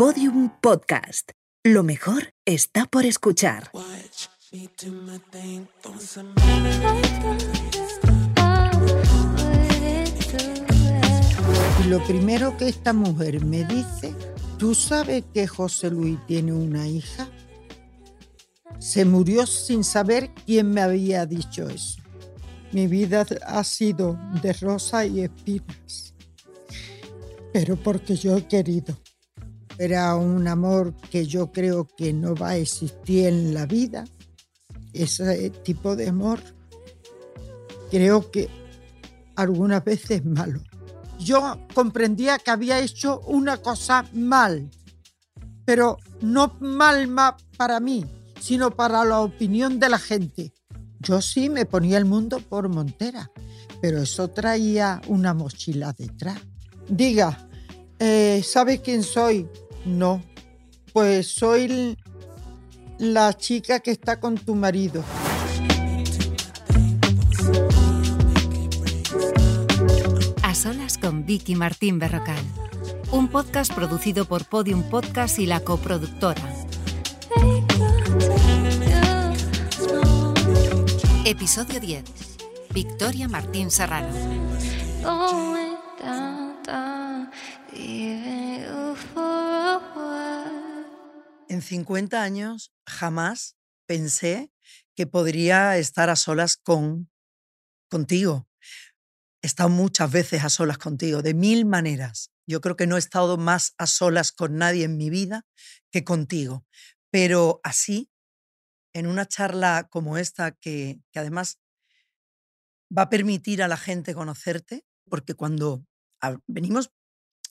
Podium Podcast. Lo mejor está por escuchar. Y lo primero que esta mujer me dice, ¿tú sabes que José Luis tiene una hija? Se murió sin saber quién me había dicho eso. Mi vida ha sido de rosa y espinas, pero porque yo he querido. Era un amor que yo creo que no va a existir en la vida. Ese tipo de amor creo que algunas veces es malo. Yo comprendía que había hecho una cosa mal, pero no mal, mal para mí, sino para la opinión de la gente. Yo sí me ponía el mundo por montera, pero eso traía una mochila detrás. Diga, eh, ¿sabes quién soy? No, pues soy la chica que está con tu marido. A solas con Vicky Martín Berrocal. Un podcast producido por Podium Podcast y la coproductora. Episodio 10. Victoria Martín Serrano. En 50 años jamás pensé que podría estar a solas con contigo. He estado muchas veces a solas contigo, de mil maneras. Yo creo que no he estado más a solas con nadie en mi vida que contigo. Pero así, en una charla como esta, que, además va a permitir a la gente conocerte, porque cuando venimos,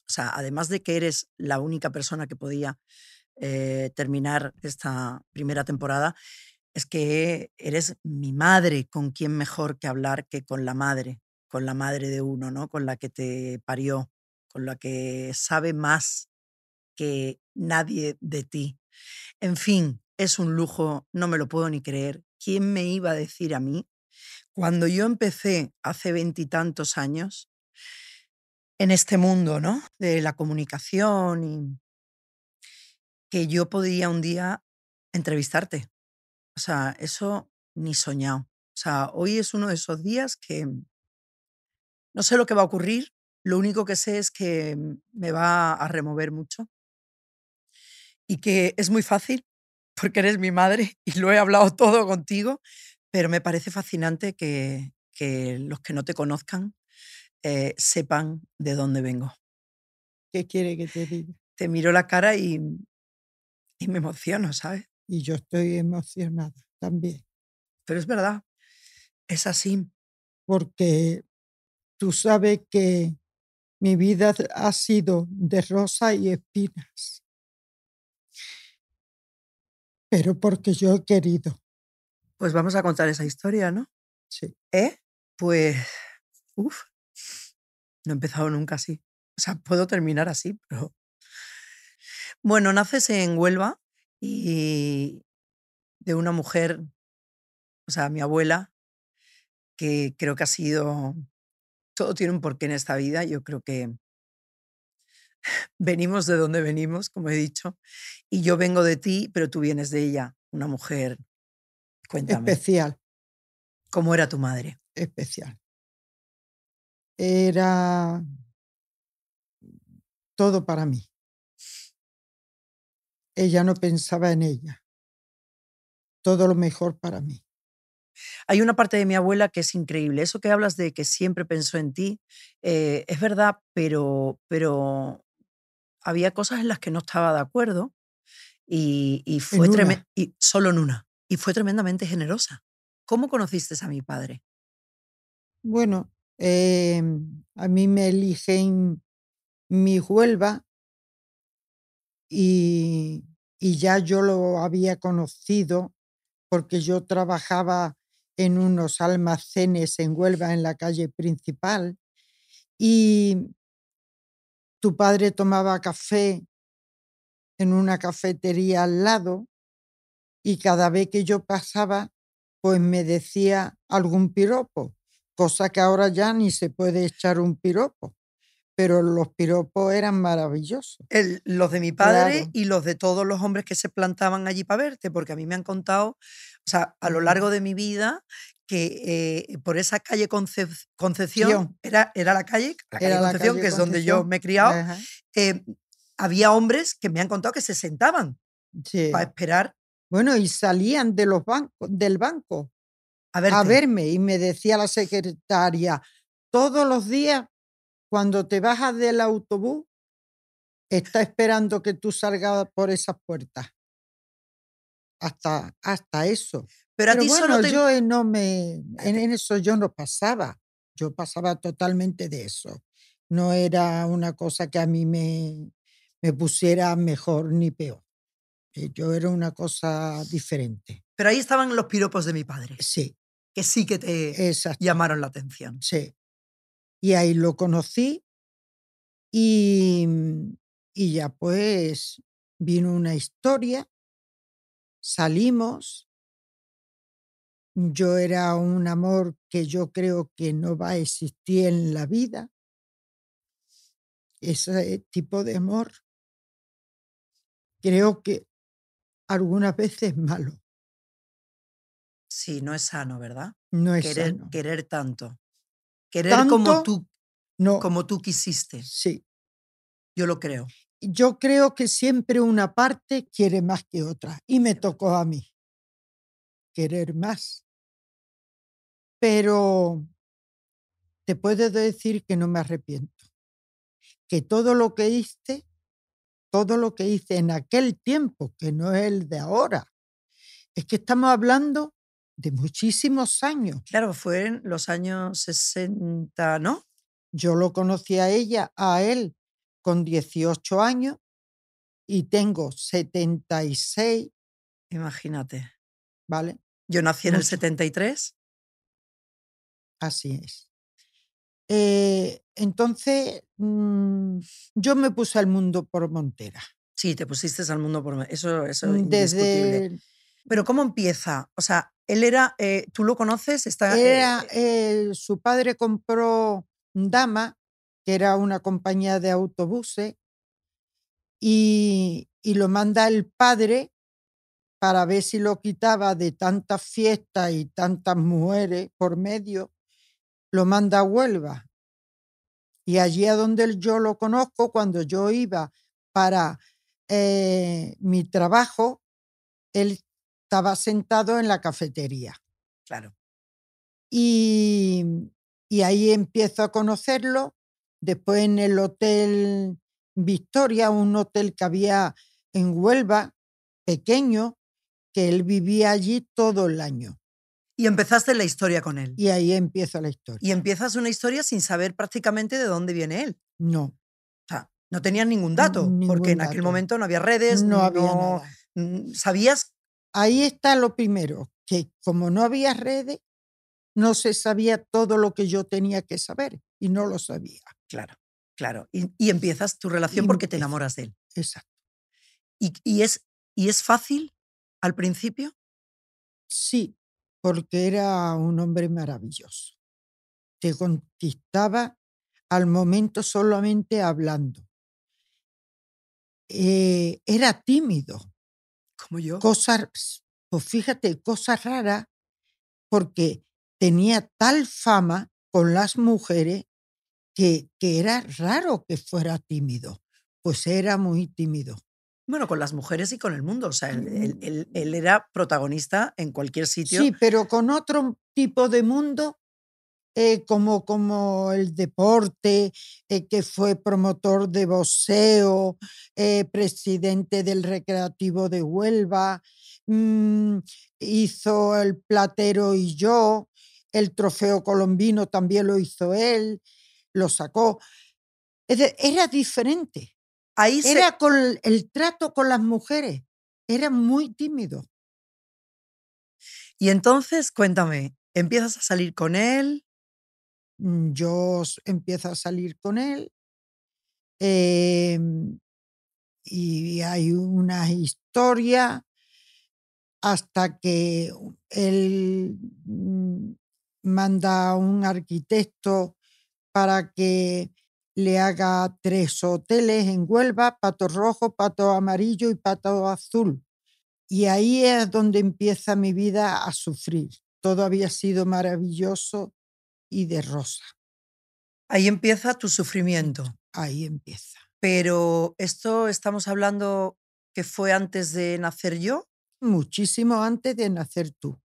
o sea, además de que eres la única persona que podía eh, terminar esta primera temporada, es que eres mi madre, con quien mejor que hablar que con la madre, con la madre de uno, ¿no? Con la que te parió, con la que sabe más que nadie de ti. En fin, es un lujo, no me lo puedo ni creer. ¿Quién me iba a decir a mí, cuando yo empecé hace veintitantos años en este mundo, ¿no? De la comunicación y que yo podía un día entrevistarte. O sea, eso ni soñado. O sea, hoy es uno de esos días que no sé lo que va a ocurrir, lo único que sé es que me va a remover mucho y que es muy fácil porque eres mi madre y lo he hablado todo contigo, pero me parece fascinante que, los que no te conozcan eh, sepan de dónde vengo. ¿Qué quiere que te diga? Te miro la cara y, y me emociono, ¿sabes? Y yo estoy emocionada también. Pero es verdad, es así. Porque tú sabes que mi vida ha sido de rosa y espinas pero porque yo he querido. Pues vamos a contar esa historia, ¿no? Sí. ¿Eh? Pues, uff, no he empezado nunca así. O sea, puedo terminar así, pero... Bueno, naces en Huelva y de una mujer, o sea, mi abuela, que creo que ha sido... Todo tiene un porqué en esta vida. Yo creo que venimos de donde venimos, como he dicho, y yo vengo de ti, pero tú vienes de ella, una mujer, cuéntame. Especial. ¿Cómo era tu madre? Especial. Era todo para mí. Ella no pensaba en ella. Todo lo mejor para mí. Hay una parte de mi abuela que es increíble. Eso que hablas de que siempre pensó en ti, eh, es verdad, pero, pero había cosas en las que no estaba de acuerdo y, fue y solo en una. Y fue tremendamente generosa. ¿Cómo conociste a mi padre? Bueno, em, a mí me eligen mi Huelva y, y ya yo lo había conocido porque yo trabajaba en unos almacenes en Huelva, en la calle principal, y tu padre tomaba café en una cafetería al lado y cada vez que yo pasaba, pues me decía algún piropo, cosa que ahora ya ni se puede echar un piropo. pero los piropos eran maravillosos. El- los de mi padre Claro. y los de todos los hombres que se plantaban allí para verte, porque a mí me han contado, o sea, a lo largo de mi vida, que eh, por esa calle Concep- Concepción, Ción. era, era la calle, la calle Era la Concepción, calle que es donde yo me he criado, eh, había hombres que me han contado que se sentaban sí. para esperar Bueno, y salían de los bancos, del banco a a verme y me decía la secretaria, todos los días cuando te bajas del autobús, está esperando que tú salgas por esas puertas. Hasta, hasta eso. Pero a Pero ti bueno, solo te... yo eh, no me, en, en eso yo no pasaba. Yo pasaba totalmente de eso. No era una cosa que a mí me, me pusiera mejor ni peor. Eh, Yo era una cosa diferente. Pero ahí estaban los piropos de mi padre, Sí, que sí que te exacto. llamaron la atención. Sí. Y ahí lo conocí y, y ya pues vino una historia, salimos, yo era un amor que yo creo que no va a existir en la vida, ese tipo de amor, creo que algunas veces es malo, Sí, no es sano, ¿verdad? no es Querer, sano. querer tanto. Querer como tú, No, como tú quisiste. sí. Yo lo creo. yo creo que siempre una parte quiere más que otra y me tocó a mí querer más. Pero te puedo decir que no me arrepiento, que todo lo que hice, todo lo que hice en aquel tiempo, que no es el de ahora, es que estamos hablando de muchísimos años. Claro, fue en los años 60, ¿no? Yo lo conocí a ella, a él, con 18 años y tengo 76, Imagínate. ¿vale? Yo nací en el Mucho. 73. Así es. Eh, entonces, mm, yo me puse al mundo por Montera. Sí, te pusiste al mundo por... Eso, eso es indiscutible. Desde Pero ¿cómo empieza? O sea, él era... eh, ¿Tú lo conoces? Está, eh, era, eh, su padre compró Dama, que era una compañía de autobuses, y, y lo manda el padre para ver si lo quitaba de tantas fiestas y tantas mujeres por medio, lo manda a Huelva. Y allí a donde yo lo conozco, cuando yo iba para eh, mi trabajo, él estaba sentado en la cafetería. claro. Y, y ahí empiezo a conocerlo. Después en el Hotel Victoria, un hotel que había en Huelva, pequeño, que él vivía allí todo el año. Y empezaste la historia con él. Y ahí empieza la historia. Y empiezas una historia sin saber prácticamente de dónde viene él. No, O sea, no tenías ningún dato, porque en aquel momento no había redes, no había no- nada. mm, sabías, Ahí está lo primero, que como no había redes, no se sabía todo lo que yo tenía que saber y no lo sabía. claro, claro. Y, y empiezas tu relación Y porque te enamoras de él. Exacto. ¿Y, y es, ¿Y es fácil al principio? Sí, porque era un hombre maravilloso. Te conquistaba al momento solamente hablando. Eh, era tímido, Como yo. cosas, pues fíjate, cosas raras, porque tenía tal fama con las mujeres que, que era raro que fuera tímido, pues era muy tímido. Bueno, con las mujeres y con el mundo. O sea, él, él- él- él era protagonista en cualquier sitio. Sí, pero con otro tipo de mundo, eh, como, como el deporte, eh, que fue promotor de boxeo, eh, presidente del Recreativo de Huelva, mm, hizo el Platero y yo, el Trofeo Colombino también lo hizo él, lo sacó. Era diferente. Ahí se- Era con el trato con las mujeres. Era muy tímido. Y entonces, cuéntame, empiezas a salir con él. Mm, yo empiezo a salir con él em, y hay una historia hasta que él mm, manda a un arquitecto para que le haga tres hoteles en Huelva, pato rojo, pato amarillo y pato azul. Y ahí es donde empieza mi vida a sufrir. Todo había sido maravilloso y de rosa. Ahí empieza tu sufrimiento. Ahí empieza. Pero esto estamos hablando que fue antes de nacer yo. Muchísimo antes de nacer tú.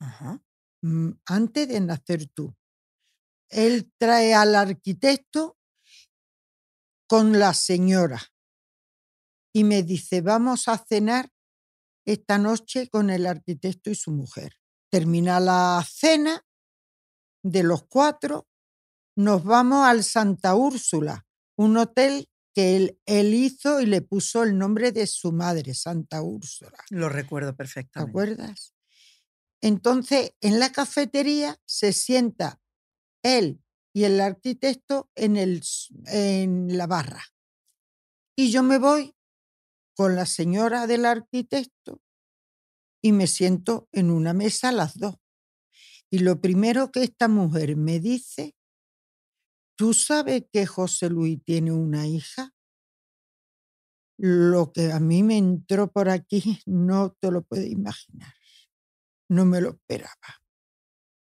Ajá. Mm, Antes de nacer tú. Él trae al arquitecto con la señora y me dice, vamos a cenar esta noche con el arquitecto y su mujer. Termina la cena de los cuatro, nos vamos al Santa Úrsula, un hotel que él, él hizo y le puso el nombre de su madre, Santa Úrsula. Lo recuerdo ¿Te perfectamente. acuerdas? Entonces, en la cafetería se sienta él y el arquitecto en, el, en la barra. Y yo me voy con la señora del arquitecto y me siento en una mesa las dos. Y lo primero que esta mujer me dice, ¿tú sabes que José Luis tiene una hija? Lo que a mí me entró por aquí no te lo puedes imaginar. No me lo esperaba.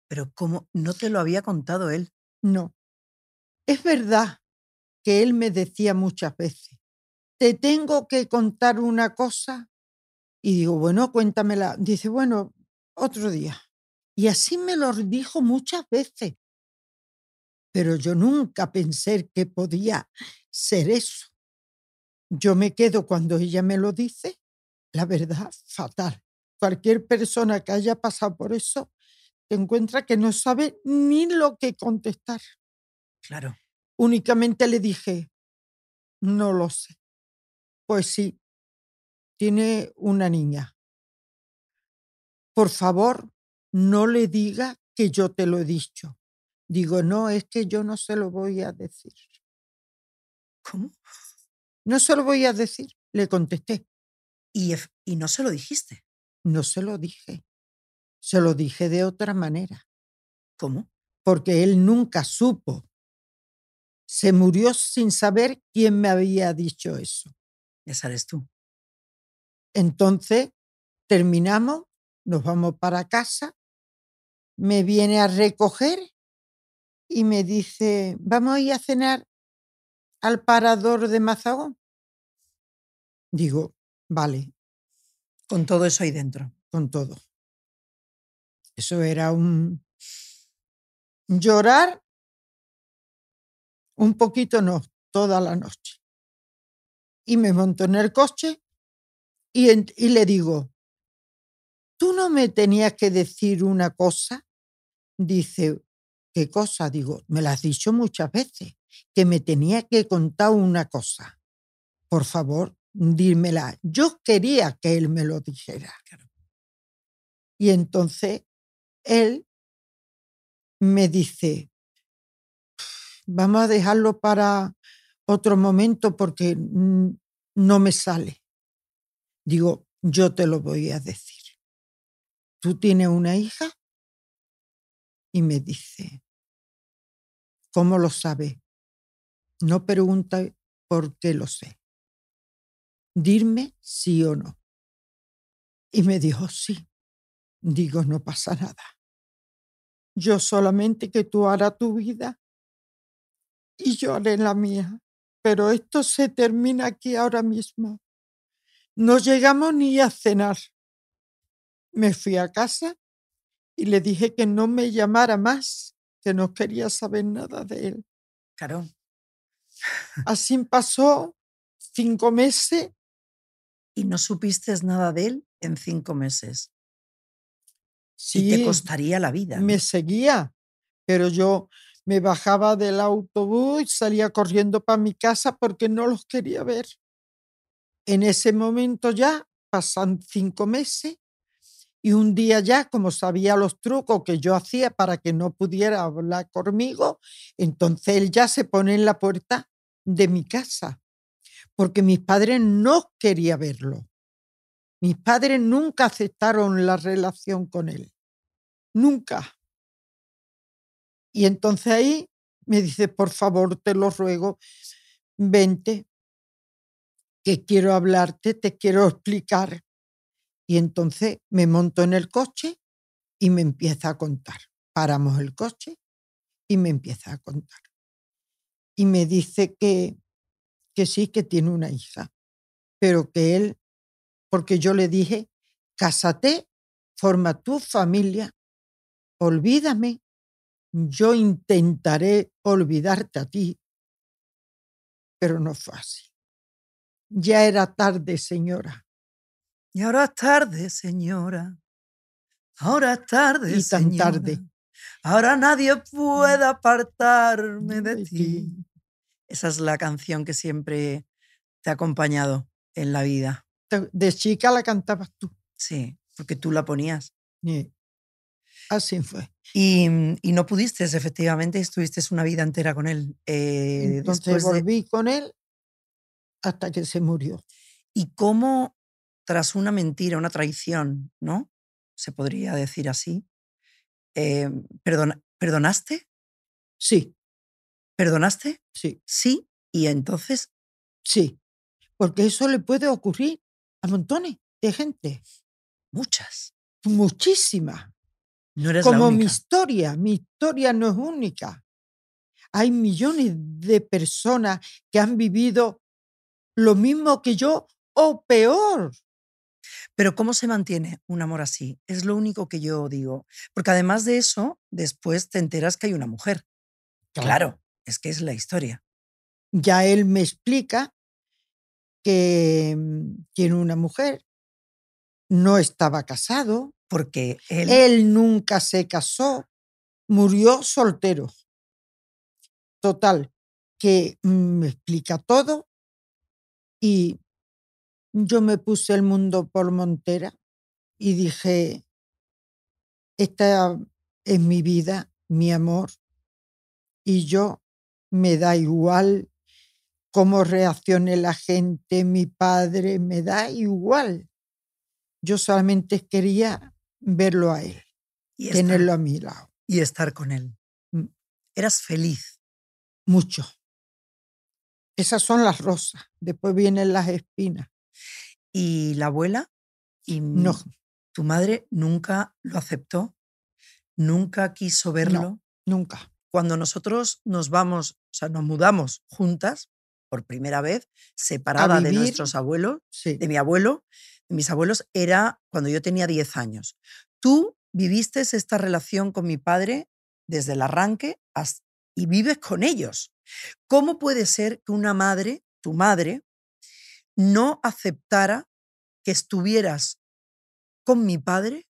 Pero ¿cómo? No te lo había contado él. No. Es verdad que él me decía muchas veces, te tengo que contar una cosa. Y digo, bueno, cuéntamela. Dice, bueno, otro día. Y así me lo dijo muchas veces. Pero yo nunca pensé que podía ser eso. Yo me quedo cuando ella me lo dice, la verdad, fatal. Cualquier persona que haya pasado por eso te encuentra que no sabe ni lo que contestar. Claro. Únicamente le dije, no lo sé. Pues sí, tiene una niña. Por favor, no le diga que yo te lo he dicho. Digo, no, es que yo no se lo voy a decir. ¿Cómo? No se lo voy a decir, le contesté. Y, y no se lo dijiste. No se lo dije. Se lo dije de otra manera, ¿Cómo? porque él nunca supo. Se murió sin saber quién me había dicho eso. Esa eres tú. Entonces, terminamos, nos vamos para casa, me viene a recoger y me dice, vamos a ir a cenar al parador de Mazagón. Digo, vale, Con todo eso ahí dentro. con todo. Eso era un llorar, un poquito no, toda la noche. Y me monto en el coche y, en- y le digo, ¿tú no me tenías que decir una cosa? Dice, ¿qué cosa? Digo, me la has dicho muchas veces, que me tenía que contar una cosa. Por favor, dímela. Yo quería que él me lo dijera. Y entonces él me dice, vamos a dejarlo para otro momento porque no me sale. Digo, yo te lo voy a decir. ¿Tú tienes una hija? Y me dice, ¿cómo lo sabe? No pregunta por qué lo sé. Dime sí o no. Y me dijo, sí. Digo, no pasa nada. Yo solamente que tú harás tu vida y yo haré la mía. Pero esto se termina aquí ahora mismo. No llegamos ni a cenar. Me fui a casa y le dije que no me llamara más, que no quería saber nada de él. Claro. Así pasó cinco meses. Y no supiste nada de él en cinco meses. Sí, Y te costaría la vida. ¿no? me seguía, pero yo me bajaba del autobús y salía corriendo para mi casa porque no los quería ver. En ese momento ya pasan cinco meses y un día ya, como sabía los trucos que yo hacía para que no pudiera hablar conmigo, entonces él ya se pone en la puerta de mi casa, porque mis padres no querían verlo. Mis padres nunca aceptaron la relación con él. Nunca. Y entonces ahí Me dice, por favor, te lo ruego, vente, que quiero hablarte, te quiero explicar. Y entonces me monto en el coche y me empieza a contar. Paramos el coche y me empieza a contar. Y me dice que, que sí, que tiene una hija, pero que él, porque yo le dije, cásate, forma tu familia, olvídame, yo intentaré olvidarte a ti, pero no fue así. Ya era tarde, señora. Y ahora es tarde, señora. Ahora es tarde, Y tan tarde. señora. Ahora nadie puede apartarme de ti. Esa es la canción que siempre te ha acompañado en la vida. De chica la cantabas tú. Sí, porque tú la ponías. Y Así fue. Y, mm, y no pudiste, efectivamente, estuviste una vida entera con él. eh, Entonces después de- volví con él hasta que se murió. y cómo tras una mentira, una traición, ¿no? Se podría decir así. eh, perdona- ¿Perdonaste? Sí, ¿Perdonaste? sí, Sí. Y entonces, sí. Porque eso le puede ocurrir a montones de gente. muchas. Muchísima. No eres la Como mi historia. Mi historia no es única. Hay millones de personas que han vivido lo mismo que yo o peor. Pero ¿cómo se mantiene un amor así? Es lo único que yo digo. Porque además de eso, después te enteras que hay una mujer. Claro, es que es la historia. Ya él me explica que mm, tiene una mujer, no estaba casado, Porque él, él nunca se casó, murió soltero. Total, que mm, me explica todo y yo me puse el mundo por montera y dije, esta es mi vida, mi amor, y yo me da igual cómo reaccione la gente, mi padre, me da igual. Yo solamente quería verlo a él, y, estar, tenerlo a mi lado, y estar con él. Mm. Eras feliz. mucho. Esas son las rosas, después vienen las espinas. Y la abuela y No, tu madre nunca lo aceptó, nunca quiso verlo. nunca. Cuando nosotros nos vamos, o sea, nos mudamos juntas por primera vez, separada de nuestros abuelos, Sí, de mi abuelo, de mis abuelos, era cuando yo tenía 10 años. Tú viviste esta relación con mi padre desde el arranque y vives con ellos. ¿Cómo puede ser que una madre, tu madre, no aceptara que estuvieras con mi padre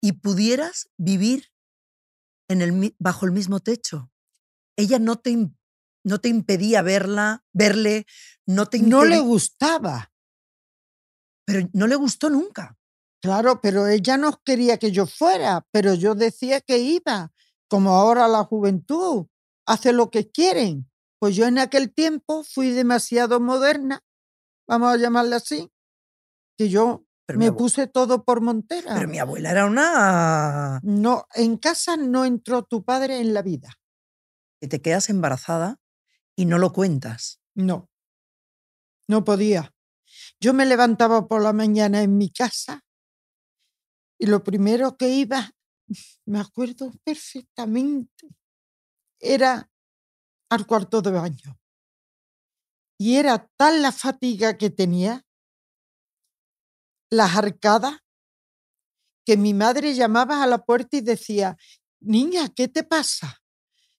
y pudieras vivir en el, mi- bajo el mismo techo? Ella no te, no te impedía verla, verle, no te no le gustaba, pero no le gustó nunca. claro, pero ella no quería que yo fuera, pero yo decía que iba, como ahora la juventud hace lo que quieren. Pues yo en aquel tiempo fui demasiado moderna, vamos a llamarla así, que yo Pero me puse todo por montera. Pero mi abuela era una... No, en casa no entró tu padre en la vida. que te quedas embarazada y no lo cuentas. No, no podía. Yo me levantaba por la mañana en mi casa y lo primero que iba, me acuerdo perfectamente, era al cuarto de baño. Y era tal la fatiga que tenía, las arcadas, que mi madre llamaba a la puerta y decía, niña, ¿qué te pasa?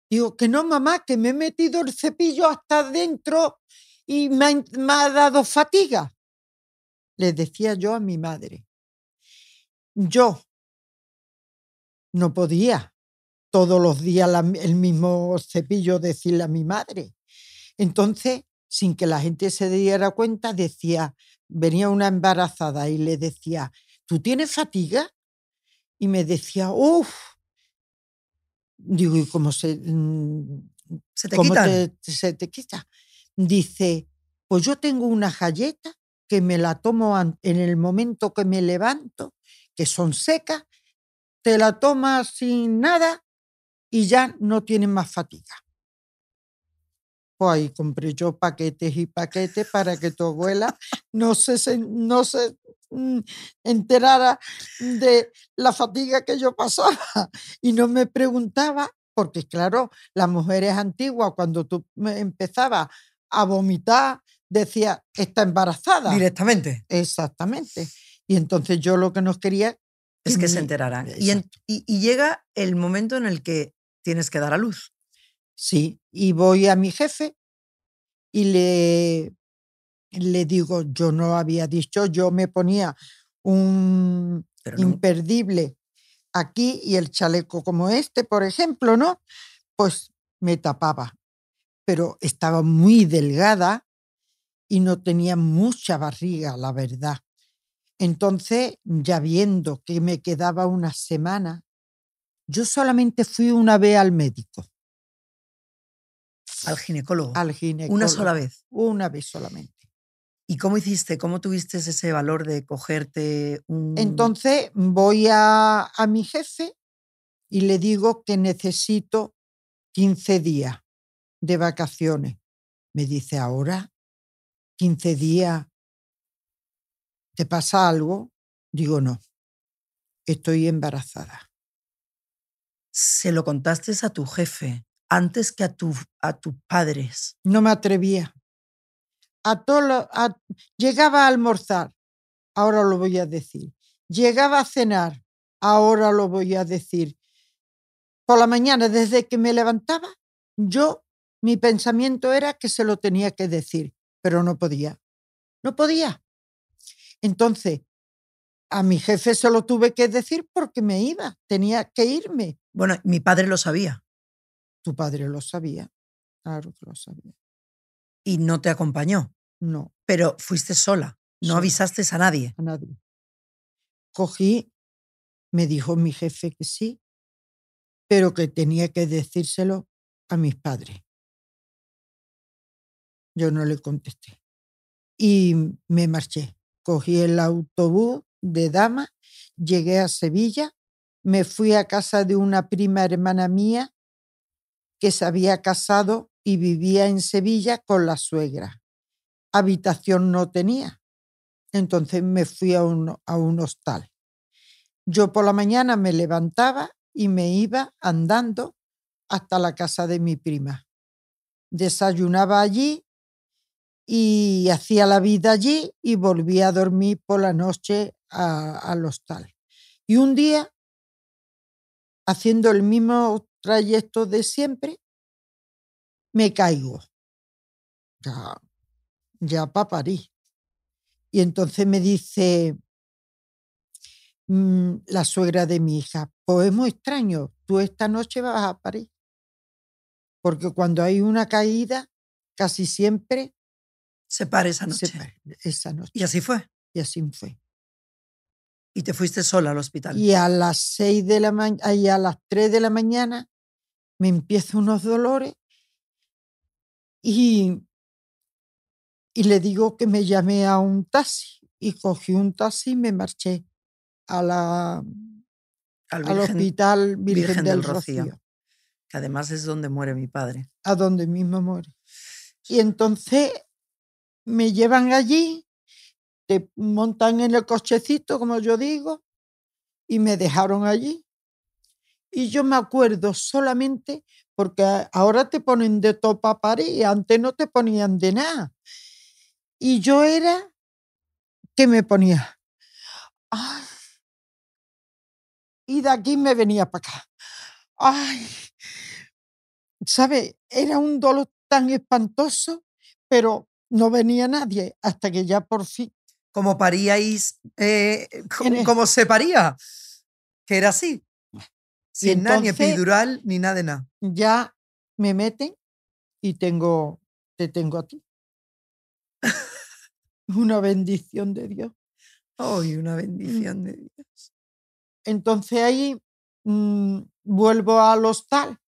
Digo, que no, mamá, que me he metido el cepillo hasta adentro y me ha, dado fatiga. Le decía yo a mi madre. Yo no podía todos los días el mismo cepillo decirle a mi madre. Entonces, sin que la gente se diera cuenta, decía, venía una embarazada y le decía, ¿tú tienes fatiga? Y me decía, uff. Digo, ¿y cómo se, mm, Se te ¿Cómo quitan. te- se te quita? Dice, pues yo tengo una galleta que me la tomo en el momento que me levanto, que son secas, te la tomas sin nada y ya no tienes más fatiga. Pues ahí compré yo paquetes y paquetes para que tu abuela no se, no se mm, enterara de la fatiga que yo pasaba y no me preguntaba, porque claro, las mujeres antiguas, cuando tú empezabas a vomitar, decía, está embarazada. Directamente. Exactamente. Y entonces yo lo que no quería Es que se mi- enteraran. Y, en- Exacto. y- y llega el momento en el que tienes que dar a luz. Sí, y voy a mi jefe y le, le digo, yo no había dicho, yo me ponía un Pero no- imperdible aquí y el chaleco como este, por ejemplo, ¿no? Pues me tapaba, pero estaba muy delgada y no tenía mucha barriga, la verdad. Entonces, ya viendo que me quedaba una semana, yo solamente fui una vez al médico, al ginecólogo. al ginecólogo. una sola vez. Una vez solamente. ¿Y cómo hiciste? ¿Cómo tuviste ese valor de cogerte un... Entonces voy a, a mi jefe y le digo que necesito 15 días de vacaciones. Me dice, ahora, 15 días, ¿te pasa algo? Digo, no, estoy embarazada. Se lo contaste a tu jefe antes que a, tu, a tus padres. No me atrevía. A todo lo- a- llegaba a almorzar, ahora lo voy a decir. Llegaba a cenar, ahora lo voy a decir. Por la mañana, desde que me levantaba, yo, mi pensamiento era que se lo tenía que decir, pero no podía. No podía. Entonces, a mi jefe se lo tuve que decir porque me iba, tenía que irme. Bueno, mi padre lo sabía Tu padre lo sabía, claro que lo sabía. y no te acompañó, No, pero fuiste sola. No Sola. avisaste a nadie. a nadie. Cogí, me dijo mi jefe que sí, pero que tenía que decírselo a mis padres. Yo no le contesté. Y me marché. Cogí el autobús de dama, llegué a Sevilla, me fui a casa de una prima hermana mía que se había casado y vivía en Sevilla con la suegra. Habitación no tenía. Entonces me fui a un, a un hostal. Yo por la mañana me levantaba y me iba andando hasta la casa de mi prima. Desayunaba allí y hacía la vida allí y volvía a dormir por la noche a- al hostal. Y un día, haciendo el mismo trayecto de siempre, me caigo. Ya, ya para París. Y entonces me dice mm, la suegra de mi hija, pues es muy extraño, tú esta noche vas a París. Porque cuando hay una caída, casi siempre Se para esa se noche. esa noche. Y así fue. Y así fue. Y te fuiste sola al hospital. Y a las seis de la mañana, y a las 3 de la mañana me empiezan unos dolores y, y le digo que me llamé a un taxi y cogí un taxi y me marché a la, al hospital Virgen, Virgen del, del Rocío. Rocío, que además es donde muere mi padre. a donde mismo muere. Y entonces me llevan allí, te montan en el cochecito, como yo digo, y me dejaron allí. Y yo me acuerdo solamente porque ahora te ponen de topa París, antes no te ponían de nada. Y yo era que me ponía. "Ay". Y de aquí me venía para acá. Ay, ¿sabe? Era un dolor tan espantoso, pero no venía nadie hasta que ya por fin. Como paríais, eh, como se paría, que era así. Sin nada, ni entonces- epidural, ni nada de nada. ya me meten y tengo, te tengo a ti. Una bendición de Dios. ¡Ay, Mm. una bendición de Dios! Entonces ahí mm, vuelvo al hostal,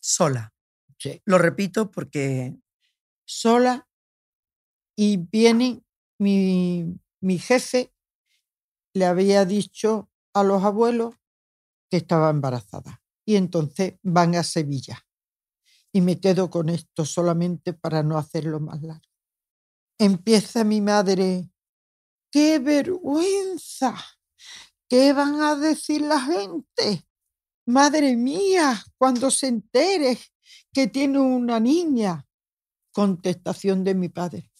Sola. Sí. Lo repito porque sola, y viene mi, mi jefe, le había dicho a los abuelos que estaba embarazada. Y entonces van a Sevilla. Y me quedo con esto solamente para no hacerlo más largo. Empieza mi madre, qué vergüenza, ¿qué van a decir la gente? Madre mía, cuando se entere que tiene una niña. Contestación de mi padre.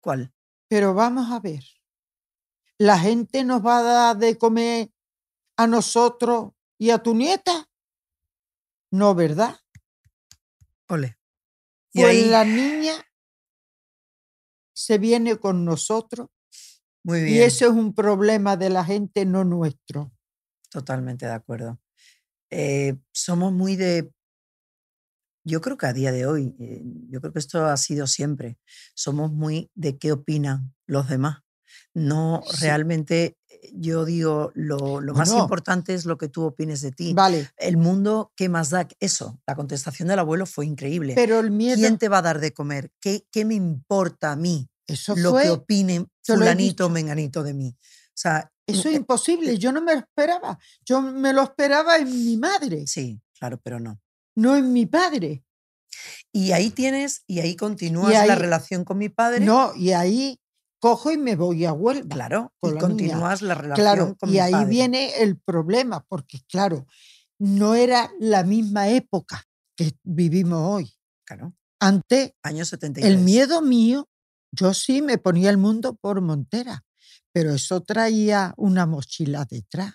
¿Cuál? Pero vamos a ver, ¿la gente nos va a dar de comer a nosotros y a tu nieta? No, ¿verdad? Ole. Y Pues ahí, la niña se viene con nosotros muy y bien, eso es un problema de la gente, no nuestro. totalmente de acuerdo. Eh, somos muy de, yo creo que a día de hoy, eh, yo creo que esto ha sido siempre, somos muy de qué opinan los demás. No Sí. realmente, yo digo, lo, lo más importante es lo que tú opines de ti. Vale, El mundo, ¿qué más da? Eso, la contestación del abuelo fue increíble. pero el miedo, ¿Quién te va a dar de comer? ¿Qué, qué me importa a mí eso lo fue, que opine te lo he fulanito menganito de mí? O sea, eso eh, es imposible, yo no me lo esperaba. Yo me lo esperaba en mi madre, sí, claro, pero no. no en mi padre. Y ahí tienes, y ahí continúas la ahí- relación con mi padre. No, y ahí cojo y me voy a Huelva. Claro, con y la niña. continúas la relación Claro, con y mi ahí padre. viene el problema, porque claro, no era la misma época que vivimos hoy. Claro, Antes, año 73. el miedo mío, yo sí me ponía el mundo por montera, pero eso traía una mochila detrás.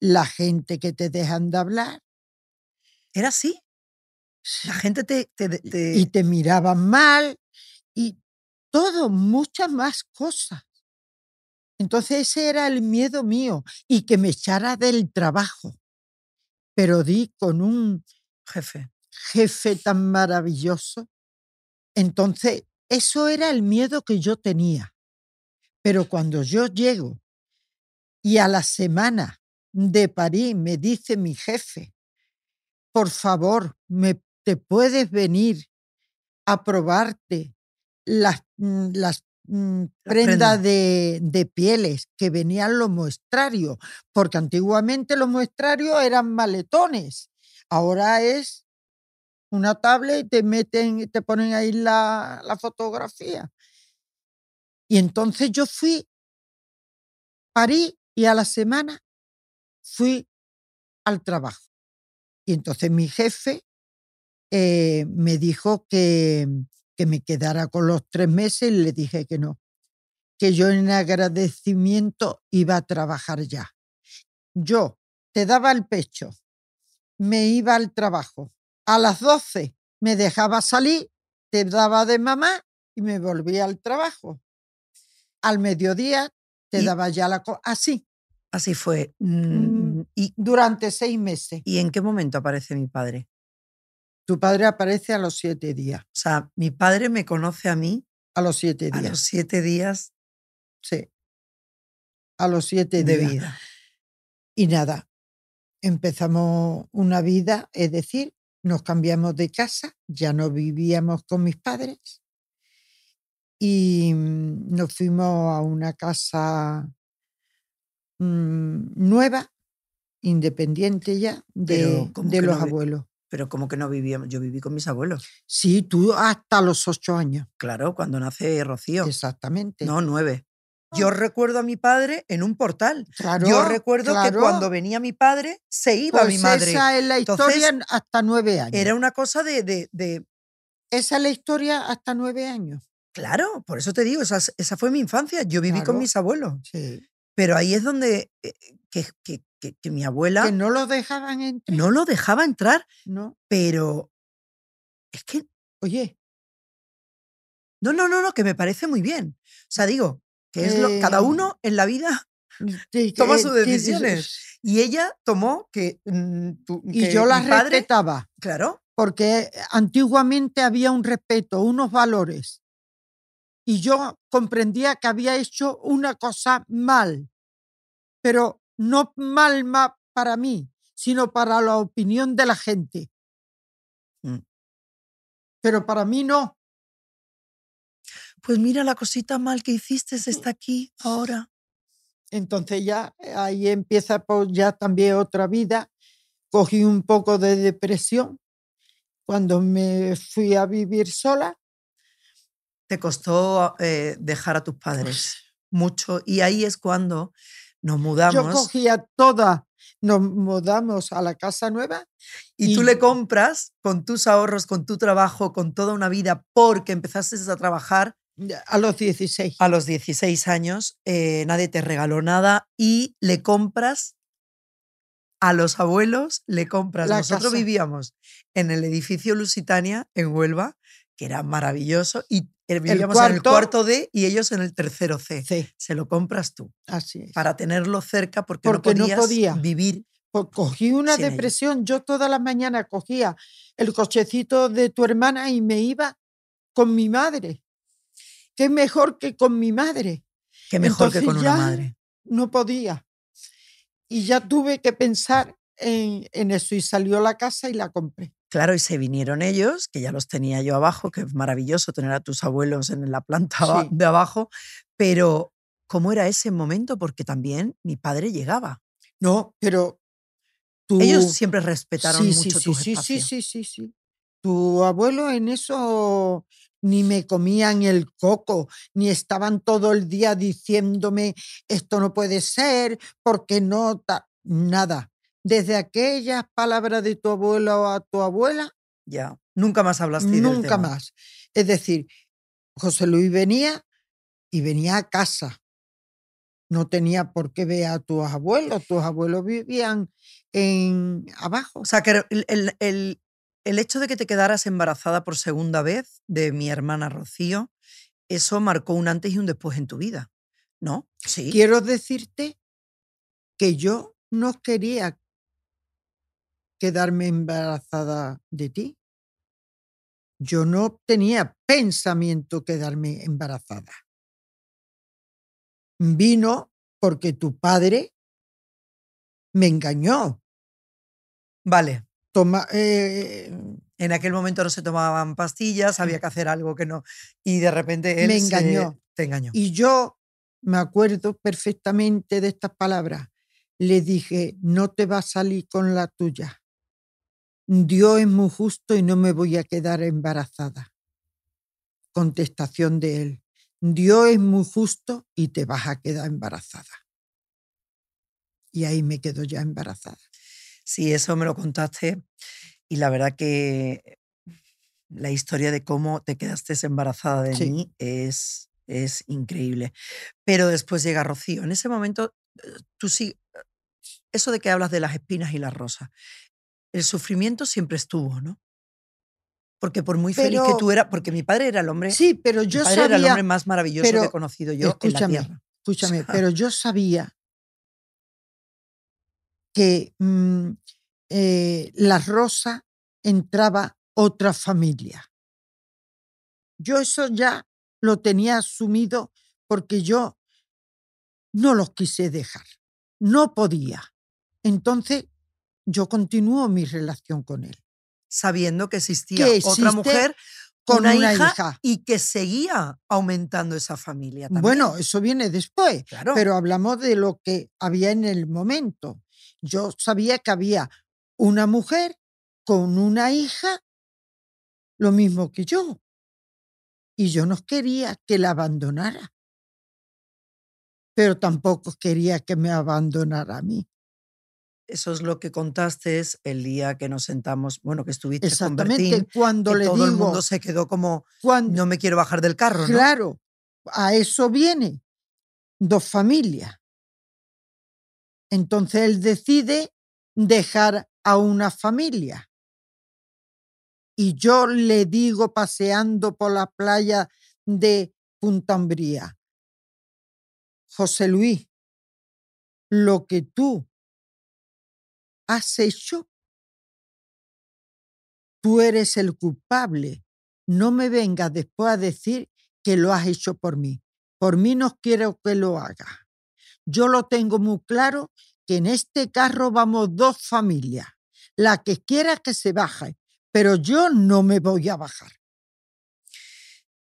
La gente que te dejan de hablar Era así. La gente te... te- te- y te miraban mal y todo, muchas más cosas. Entonces ese era el miedo mío y que me echara del trabajo. Pero di con un Jefe. jefe tan maravilloso. Entonces, eso era el miedo que yo tenía. Pero cuando yo llego y a la semana de París me dice mi jefe, por favor, me, te puedes venir a probarte las, las mm, prendas prenda. de, de pieles que venían los muestrarios, porque antiguamente los muestrarios eran maletones, ahora es una tablet y te meten, y te ponen ahí la, la fotografía. Y entonces yo fui, parí y a la semana fui al trabajo. Y entonces mi jefe eh, me dijo que, que me quedara con los tres meses le dije que no, que yo en agradecimiento iba a trabajar ya. Yo te daba el pecho, me iba al trabajo. A las 12 me dejaba salir, te daba de mamá y me volvía al trabajo. Al mediodía te Y- daba ya la... Así, Así fue. Mm. Mm, ¿Y, durante seis meses. ¿Y en qué momento aparece mi padre? Tu padre aparece a los siete días. O sea, mi padre me conoce a mí A los siete a días. los siete días Sí. A los siete de días. vida. Y nada, empezamos una vida, es decir, nos cambiamos de casa, ya no vivíamos con mis padres y mm, nos fuimos a una casa mm, nueva, independiente ya, de, Pero, ¿cómo de los no abuelos. Pero como que no vivíamos, yo viví con mis abuelos. Sí, tú hasta los ocho años, Claro, cuando nace Rocío. exactamente. No, nueve. Yo recuerdo a mi padre en un portal. Claro, Yo recuerdo que cuando venía mi padre, se iba Pues mi madre. Esa es la historia Entonces, hasta nueve años. Era una cosa de, de- de- Esa es la historia hasta nueve años. Claro, por eso te digo, esa, es- esa fue mi infancia. Yo viví Claro. con mis abuelos. Sí. Pero ahí es donde eh, que, que- que- que mi abuela Que no lo dejaban entrar. no lo dejaba entrar, No. pero es que Oye, no, no, no, no, que me parece muy bien. O sea, digo, que es lo, cada Eh, uno en la vida te- Toma que- sus decisiones. y ella tomó que, mm, Y yo las padre, respetaba, claro, porque antiguamente había un respeto, unos valores. Y yo comprendía que había hecho una cosa mal, pero no mal ma- para mí, sino para la opinión de la gente. Mm. Pero para mí no. pues mira la cosita mal que hiciste está aquí ahora. Entonces ya eh, ahí empieza pues, ya también otra vida. Cogí un poco de depresión cuando me fui a vivir sola. Te costó eh, dejar a tus padres mucho y ahí es cuando nos mudamos. Yo cogía toda, nos mudamos a la casa nueva. Y, tú le compras con tus ahorros, con tu trabajo, con toda una vida, porque empezaste a trabajar. A los 16. A los 16 años, eh, nadie te regaló nada y le compras a los abuelos, le compras. Nosotros vivíamos en el edificio Lusitania, en Huelva, que era maravilloso, y vivíamos en el cuarto D y ellos en el tercero C. Se lo compras tú. Así es. Para tenerlo cerca porque, no, podías podía. vivir. Pues cogí una depresión. Yo toda la mañana cogía el cochecito de tu hermana y me iba con mi madre. Qué mejor que con mi madre. Qué mejor que con una madre. No podía. Y ya tuve que pensar en, en eso y salió la casa y la compré. Claro, y se vinieron ellos, que ya los tenía yo abajo, que es maravilloso tener a tus abuelos en la planta de abajo, pero ¿cómo era ese momento? Porque también mi padre llegaba. No, pero tú... Ellos siempre respetaron mucho sí, tu sí, Sí, sí, sí, sí. Tu abuelo en eso ni me comían el coco, ni estaban todo el día diciéndome esto no puede ser, porque no, nada desde aquellas palabras de tu abuelo a tu abuela. Ya, nunca más hablaste Nunca más. Es decir, José Luis venía y venía a casa. No tenía por qué ver a tus abuelos. Tus abuelos vivían en abajo. O sea, que el, el, el hecho de que te quedaras embarazada por segunda vez de mi hermana Rocío, eso marcó un antes y un después en tu vida, ¿no? Sí. Quiero decirte que yo no quería quedarme embarazada de ti. Yo no tenía pensamiento quedarme embarazada. Vino porque tu padre me engañó. Vale. Toma, eh, en aquel momento no se tomaban pastillas, había que hacer algo que no. Y de repente él me engañó. te engañó. Y yo me acuerdo perfectamente de estas palabras. Le dije, no te va a salir con la tuya. Dios es muy justo y no me voy a quedar embarazada. Contestación de él. Dios es muy justo y te vas a quedar embarazada. Y ahí me quedo ya embarazada. Sí, eso me lo contaste y la verdad que la historia de cómo te quedaste embarazada de mí es, es increíble. Pero después llega Rocío. En ese momento, eh, tú sí, eso de que hablas de las espinas y las rosas, el sufrimiento siempre estuvo, ¿no? Porque por muy feliz que tú eras, porque mi padre era el hombre. Sí, pero yo mi padre era el hombre más maravilloso que he conocido yo en la tierra. Escúchame, pero yo sabía que mm, eh, la rosa entraba otra familia. Yo eso ya lo tenía asumido porque yo no los quise dejar, no podía. Entonces yo continúo mi relación con él. Sabiendo que existía otra mujer con una, hija, y que seguía aumentando esa familia. Bueno, eso viene después, pero hablamos de lo que había en el momento. Yo sabía que había una mujer con una hija, lo mismo que yo. Y yo no quería que la abandonara, pero tampoco quería que me abandonara a mí eso es lo que contaste el día que nos sentamos, bueno, que estuviste Exactamente, cuando le todo el mundo se quedó como, no me quiero bajar del carro, Claro, a eso viene, dos familias. Entonces él decide dejar a una familia. Y yo le digo paseando por la playa de Punta Umbría, José Luis, lo que tú has hecho, tú eres el culpable. No me vengas después a decir que lo has hecho por mí. Por mí no quiero que lo haga. Yo lo tengo muy claro que en este carro vamos dos familias. La que quiera que se baje, pero yo no me voy a bajar.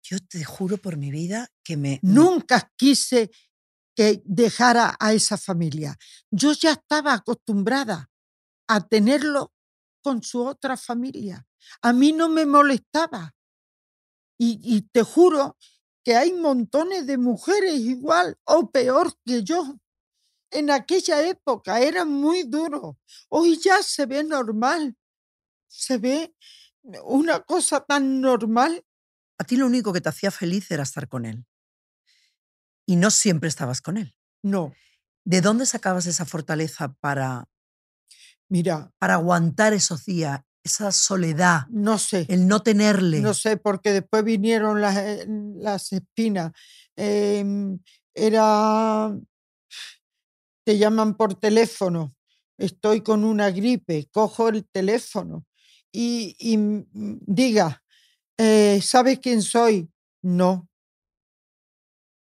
Yo te juro por mi vida que me... Nunca quise que dejara a esa familia. Yo ya estaba acostumbrada a tenerlo con su otra familia. A mí no me molestaba. Y, y te juro que hay montones de mujeres igual o peor que yo. En aquella época era muy duro. Hoy ya se ve normal. Se ve una cosa tan normal. A ti lo único que te hacía feliz era estar con él. Y no siempre estabas con él. No. ¿De dónde sacabas esa fortaleza para, Mira, para aguantar esos días, esa soledad, no sé. el no tenerle? No sé, porque después vinieron las, eh, las espinas. Em, era. Te llaman por teléfono. Estoy con una gripe. Cojo el teléfono y, diga, eh, ¿sabes quién soy? No.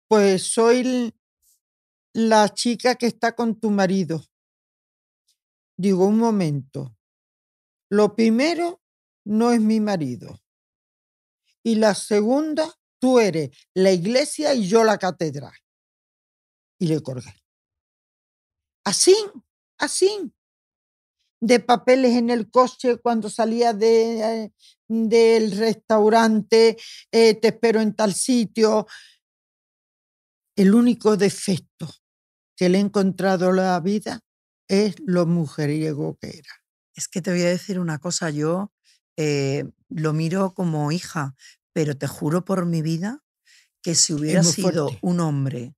Pues soy la chica que está con tu marido. Digo, un momento. Lo primero no es mi marido. Y la segunda, tú eres la iglesia y yo la catedral. Y le colgué. Así, así. De papeles en el coche cuando salía de, eh, del restaurante, eh, te espero en tal sitio. El único defecto que le he encontrado a la vida es lo mujeriego que era. Es que te voy a decir una cosa, yo eh, lo miro como hija, pero te juro por mi vida que si hubiera sido fuerte. un hombre,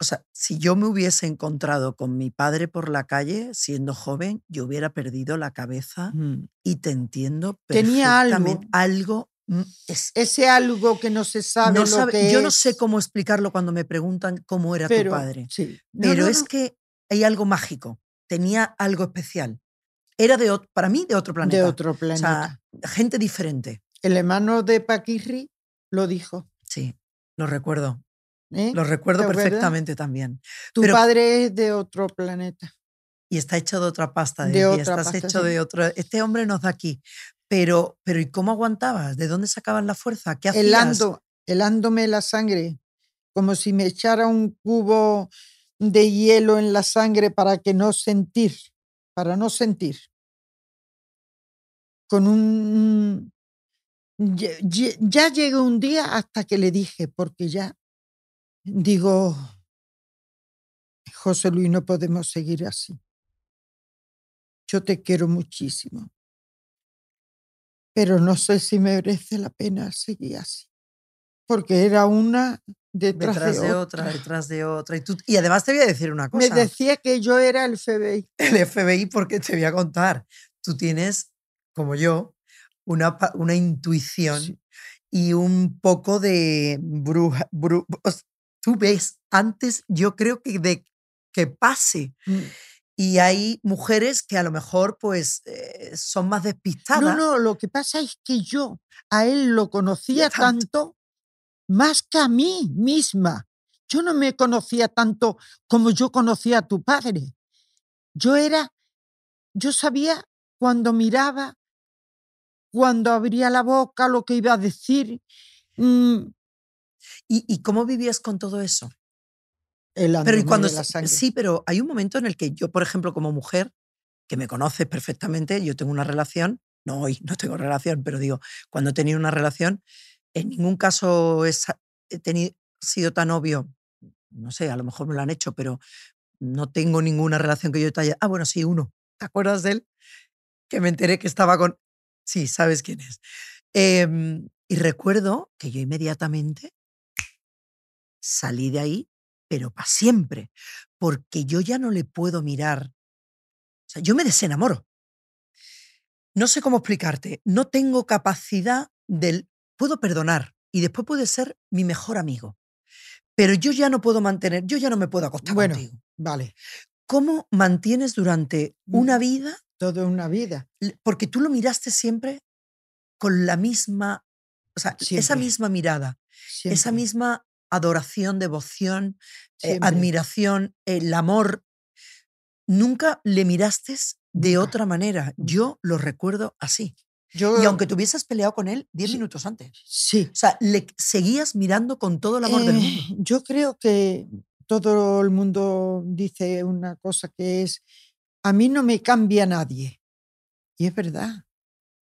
o sea, si yo me hubiese encontrado con mi padre por la calle siendo joven, yo hubiera perdido la cabeza y te entiendo Tenía algo. Algo. mm, es- Ese algo que no se sabe no lo sabe- que yo no sé cómo explicarlo cuando me preguntan cómo era pero, tu padre, sí. Pero no, es que hay algo mágico, tenía algo especial. Era de para mí de otro planeta. de otro O planeta. sea, gente diferente. El hermano de Paquirri lo dijo. Sí, lo recuerdo. ¿eh? Lo recuerdo perfectamente también. Tu pero- padre es de otro planeta. Y está hecho de otra pasta. De decía, otra estás pasta, hecho sí. de otro. Este hombre nos da aquí. Pero, pero ¿y cómo aguantabas? ¿De dónde sacabas la fuerza? ¿Qué hacías? Helando, helándome la sangre, como si me echara un cubo de hielo en la sangre para que no sentir, para no sentir. Con un... Ya, ya- ya llegó un día hasta que le dije, porque ya digo, José Luis, no podemos seguir así. Yo te quiero muchísimo, pero no sé si merece la pena seguir así, porque era una detrás, detrás de, otra, detrás de otra. Y, tú- y además te voy a decir una Me cosa. decía que yo era el FBI. el FBI, porque te voy a contar. Tú tienes, como yo, una, una intuición Sí. y un poco de bruja. bru- tú ves, antes yo creo que de que pase. Mm. Y hay mujeres que a lo mejor pues eh, son más despistadas. No, no, lo que pasa es que yo a él lo conocía tanto. tanto más que a mí misma. Yo no me conocía tanto como yo conocía a tu padre. Yo era, yo sabía cuando miraba, cuando abría la boca, lo que iba a decir. mm, ¿Y, y cómo vivías con todo eso? el Pero y cuando de la s- sangre. sí, pero hay un momento en el que yo, por ejemplo, como mujer, que me conoces perfectamente, yo tengo una relación, no hoy no tengo relación, pero digo, cuando he tenido una relación, en ningún caso he tenido, sido tan obvio, no sé, a lo mejor me lo han hecho, pero no tengo ninguna relación que yo te haya. Ah, bueno, sí, uno. ¿Te acuerdas de él? Que me enteré que estaba con. Sí, sabes quién es. Em, y recuerdo que yo inmediatamente salí de ahí, pero para siempre, porque yo ya no le puedo mirar. O sea, yo me desenamoro. No sé cómo explicarte. No tengo capacidad del. Puedo perdonar y después puede ser mi mejor amigo. Pero yo ya no puedo mantener, yo ya no me puedo acostar Bueno, contigo. vale, ¿Cómo mantienes durante una Mm. vida? toda una vida. Porque tú lo miraste siempre con la misma, o sea, esa misma mirada, esa misma adoración, devoción, eh, admiración, el amor. Nunca le miraste de otra manera. Yo lo recuerdo así. Yo, Y aunque te hubieses peleado con él 10 Sí. minutos antes. sí, O sea, le seguías mirando con todo el amor del Eh, mundo. Yo creo que todo el mundo dice una cosa que es, a mí no me cambia nadie. Y es verdad,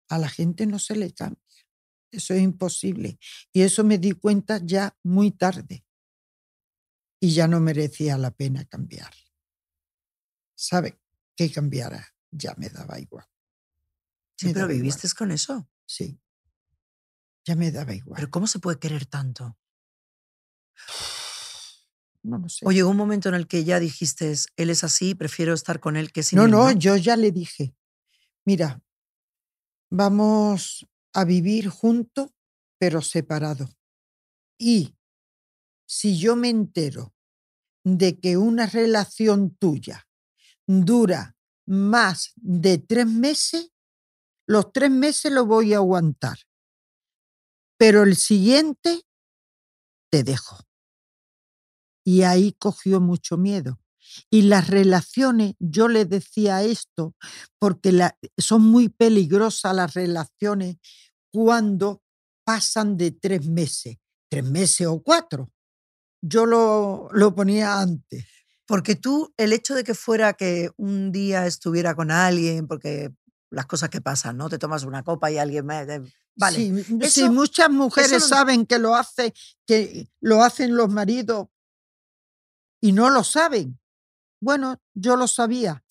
a la gente no se le cambia. Eso es imposible. Y eso me di cuenta ya muy tarde. Y ya no merecía la pena cambiar. ¿Sabe? Que cambiara ya me daba igual. Sí, pero viviste con eso. Sí. Ya me daba igual. Pero ¿cómo se puede querer tanto? No lo sé. O llegó un momento en el que ya dijiste, él es así, prefiero estar con él que sin no, él. No, no, yo ya le dije, mira, vamos a vivir juntos, pero separados. Y si yo me entero de que una relación tuya dura más de tres meses, los tres meses lo voy a aguantar. Pero el siguiente te dejo. Y ahí cogió mucho miedo. Y las relaciones, yo le decía esto, porque son muy peligrosas las relaciones cuando pasan de tres meses, tres meses o cuatro. Yo lo, lo ponía antes. Porque tú, el hecho de que fuera que un día estuviera con alguien, porque las cosas que pasan, ¿no? Te tomas una copa y alguien me... Vale. Sí, muchas mujeres saben que lo hace, que lo hacen los maridos y no lo saben. Bueno, yo lo sabía.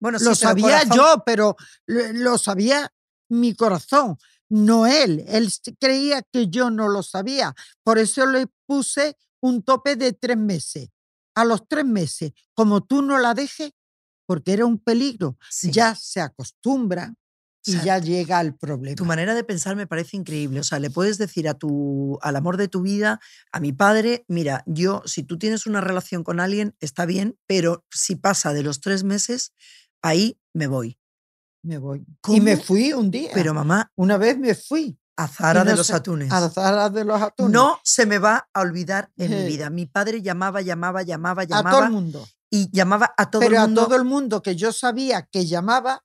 Bueno, lo sabía yo, pero lo sabía mi corazón, no él. Él creía que yo no lo sabía. Por eso le puse un tope de tres meses. A los tres meses, como tú no la dejes, porque era un peligro, ya se acostumbra y ya llega al problema. Tu manera de pensar me parece increíble. O sea, le puedes decir a tu, al amor de tu vida, a mi padre, mira, yo, si tú tienes una relación con alguien, está bien, pero si pasa de los tres meses, ahí me voy. Me voy. Y me fui un día. Pero mamá. Una vez me fui. A Zara de los Atunes. A Zara de los Atunes. No se me va a olvidar en mi vida. Mi padre llamaba, llamaba, llamaba, llamaba. A todo el mundo. Y llamaba a todo el mundo. Pero a todo el mundo que yo sabía que llamaba,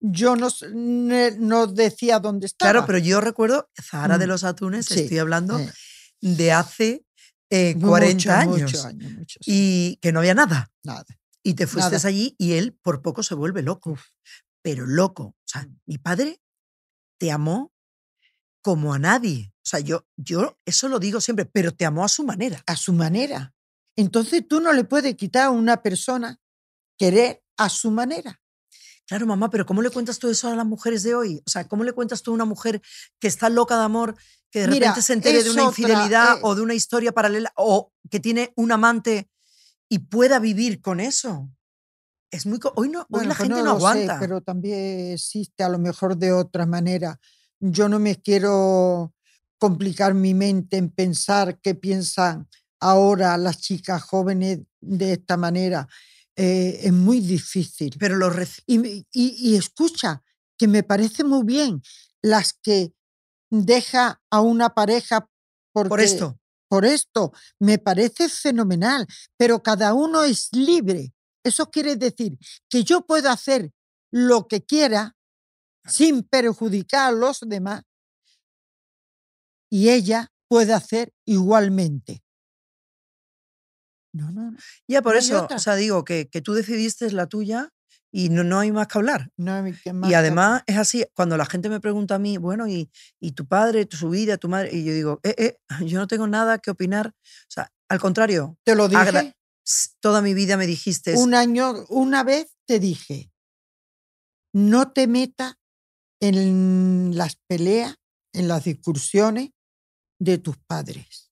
yo no, no decía dónde estaba. Claro, pero yo recuerdo Zahara de mm, los Atunes, estoy hablando de hace 40 eh, años, y que no había nada. Nada. Y te fuiste allí y él por poco se vuelve loco. Pero loco. O sea, mm. mi padre te amó como a nadie. O sea, yo, yo eso lo digo siempre, pero te amó a su manera. A su manera. Entonces tú no le puedes quitar a una persona querer a su manera. Claro, mamá, pero ¿cómo le cuentas tú eso a las mujeres de hoy? O sea, ¿cómo le cuentas tú a una mujer que está loca de amor, que de repente se entere de una infidelidad eh o de una historia paralela o que tiene un amante y pueda vivir con eso? Es muy hoy no hoy la pues gente no, aguanta. pero también existe a lo mejor de otra manera. Yo no me quiero complicar mi mente en pensar qué piensan ahora las chicas jóvenes de esta manera. Eh, es muy difícil. Pero lo y, y, escucha, que me parece muy bien las que deja a una pareja por esto. Por esto, me parece fenomenal, pero cada uno es libre. Eso quiere decir que yo puedo hacer lo que quiera sin perjudicar a los demás y ella puede hacer igualmente. No, no, Ya por eso, o sea, digo que, que tú decidiste es la tuya y no, no hay más que hablar. No hay más y además es así, cuando la gente me pregunta a mí, bueno, ¿y, y tu padre, tu, su vida, tu madre? Y yo digo, eh, eh, yo no tengo nada que opinar. O sea, al contrario. Te lo dije. Toda mi vida me dijiste. Un año, una vez te dije, no te metas en las peleas, en las discusiones de tus padres,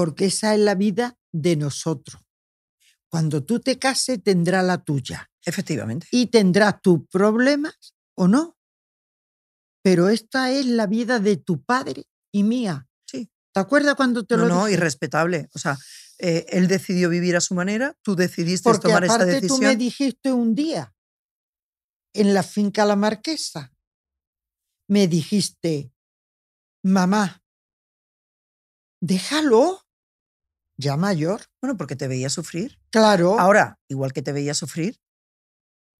porque esa es la vida de nosotros. Cuando tú te cases tendrá la tuya. Efectivamente. Y tendrás tus problemas o no. Pero esta es la vida de tu padre y mía. Sí. ¿Te acuerdas cuando te lo dije? No, irrespetable. O sea, eh, él decidió vivir a su manera, tú decidiste Porque tomar esa decisión. tú me dijiste un día, en la finca La Marquesa, me dijiste, mamá, déjalo ya mayor. Bueno, porque te veía sufrir. Claro. Ahora, igual que te veía sufrir,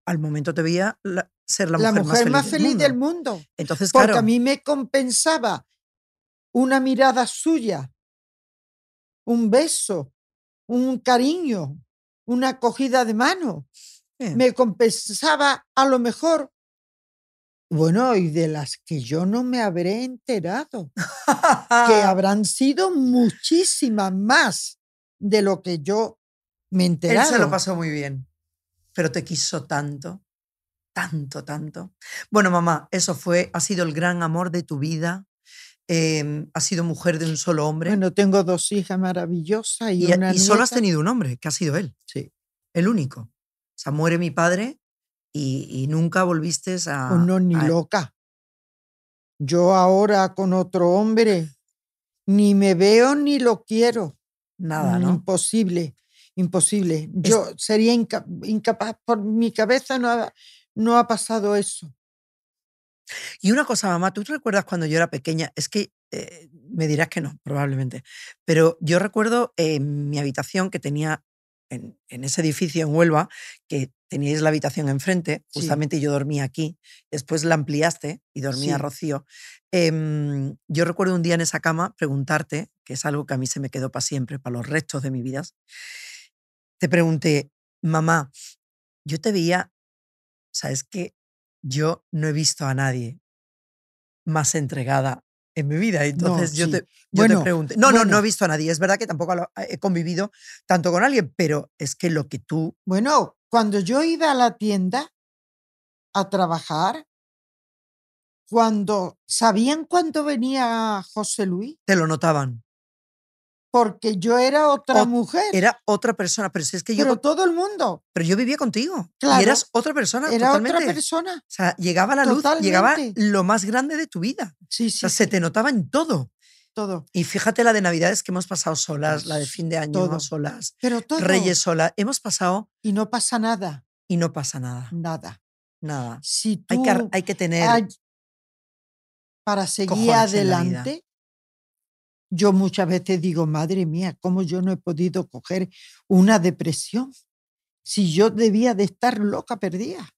al momento te veía ser la, mujer, más feliz, del, mundo. Entonces, porque a mí me compensaba una mirada suya, un beso, un cariño, una acogida de mano. Me compensaba a lo mejor Bueno, y de las que yo no me habré enterado, que habrán sido muchísimas más de lo que yo me he Él se lo pasó muy bien, pero te quiso tanto, tanto, tanto. Bueno, mamá, eso fue, ha sido el gran amor de tu vida. eh, has sido mujer de un solo hombre Bueno, tengo dos hijas maravillosas y, y, una y solo has tenido un hombre, que ha sido él, Sí. el único. O sea, muere mi padre y, y nunca volviste a... No, ni a- loca. Yo ahora con otro hombre ni me veo ni lo quiero. Nada, Mm, ¿no? Imposible, imposible. Yo sería inca- incapaz, por mi cabeza no ha, no ha pasado eso. Y una cosa, mamá, ¿tú te recuerdas cuando yo era pequeña? Es que eh, me dirás que no, probablemente. Pero yo recuerdo en mi habitación que tenía en, en ese edificio en Huelva, que teníais la habitación enfrente, Sí. justamente yo dormía aquí, después la ampliaste y dormía Sí. Rocío. Em, yo recuerdo un día en esa cama preguntarte, que es algo que a mí se me quedó para siempre, para los restos de mi vida, te pregunté, mamá, yo te veía, o sea, es que yo no he visto a nadie más entregada en mi vida. Entonces yo, sí. te, yo te pregunté, no, no, no he visto a nadie. Es verdad que tampoco lo- he convivido tanto con alguien, pero es que lo que tú, Bueno, cuando yo iba a la tienda a trabajar, cuando sabían cuándo venía José Luis, te lo notaban. Porque yo era otra Ot- mujer, Era otra persona, pero si es que yo, pero todo el mundo pero yo vivía contigo y Claro. eras otra persona era totalmente. otra persona. O sea, llegaba la luz, llegaba lo más grande de tu vida. Sí, O sí, sea, se te notaba en todo. todo. Y fíjate la de Navidades que hemos pasado solas, la de Pues, fin de año todo. solas, Pero todo. Reyes solas. Hemos pasado Y no pasa nada, y no pasa nada. nada. Nada. Si tú Hay que, ar- hay que tener. hay- para seguir adelante, yo muchas veces digo, madre mía, ¿cómo yo no he podido coger una depresión? Si yo debía de estar loca perdida.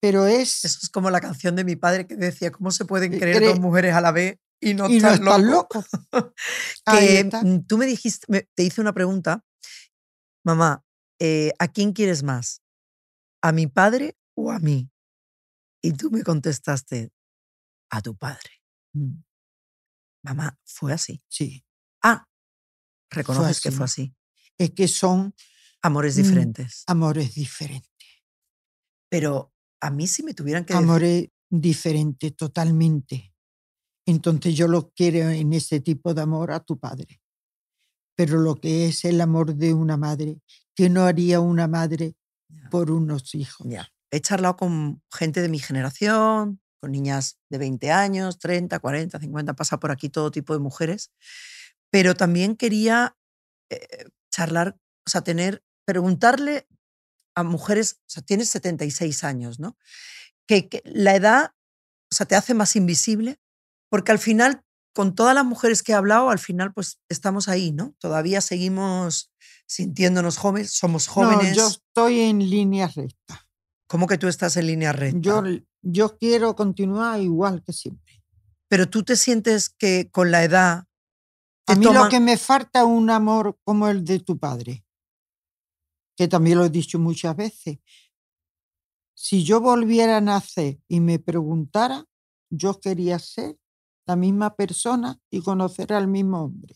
Pero es... Eso es como la canción de mi padre que decía, ¿cómo se pueden Eh, querer cree- dos mujeres a la vez y no y no estar estás loco? loco. Ahí Que está. mm, tú me dijiste, me- te hice una pregunta, mamá, eh, ¿a quién quieres más? ¿A mi padre o a mí? Y tú me contestaste, a tu padre. Mm, Mamá, fue así. Sí, Ah, reconoces que fue así. es que son Amores Mm, diferentes. amores diferentes. Pero a mí si me tuvieran que Amores diferentes totalmente. Entonces yo lo quiero en ese tipo de amor a tu padre. Pero lo que es el amor de una madre, que no haría una madre por unos hijos. Ya. He charlado con gente de mi generación, con niñas de 20 años, 30, 40, 50, pasa por aquí todo tipo de mujeres, pero también quería eh, charlar, o sea, tener, preguntarle a mujeres, o sea, tienes 76 años, ¿no? Que, que la edad, o sea, te hace más invisible, porque al final, con todas las mujeres que he hablado, al final, pues estamos ahí, ¿no? Todavía seguimos sintiéndonos jóvenes, somos jóvenes. No, yo estoy en línea recta. ¿Cómo que tú estás en línea recta? Yo, yo quiero continuar igual que siempre. Pero tú te sientes que con la edad te A mí lo toman- que me falta es un amor como el de tu padre, que también lo he dicho muchas veces. Si yo volviera a nacer y me preguntara, yo quería ser la misma persona y conocer al mismo hombre.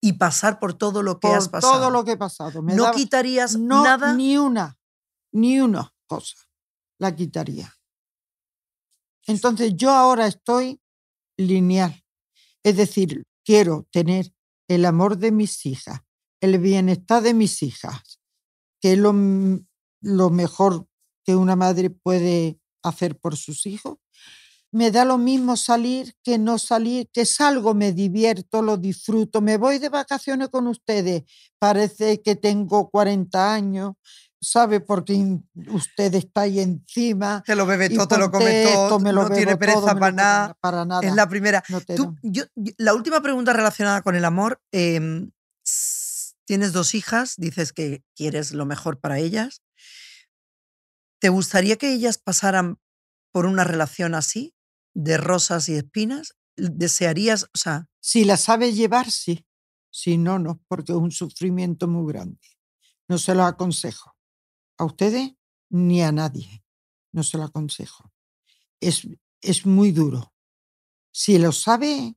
y pasar por todo lo que Por has pasado. todo lo que he pasado. Me no daba- quitarías no, nada. Ni una, ni una cosa la quitaría. Entonces yo ahora estoy lineal. Es decir, quiero tener el amor de mis hijas, el bienestar de mis hijas, que es lo, mejor que una madre puede hacer por sus hijos. Me da lo mismo salir que no salir, que salgo, me divierto, lo disfruto, me voy de vacaciones con ustedes. Parece que tengo 40 años, ¿sabe? Porque usted está ahí encima. Te lo bebe todo, te lo come todo, me lo no tiene pereza todo, para nada. Para nada. Es la primera. no te Tú- da. yo- yo- la última pregunta relacionada con el amor. em, tienes dos hijas, dices que quieres lo mejor para ellas. ¿Te gustaría que ellas pasaran por una relación así, de rosas y espinas? ¿Desearías, o sea, Si la sabe llevar, sí. Si no, no, porque es un sufrimiento muy grande. No se lo aconsejo. A ustedes ni a nadie. No se lo aconsejo. es, es muy duro. Si lo sabe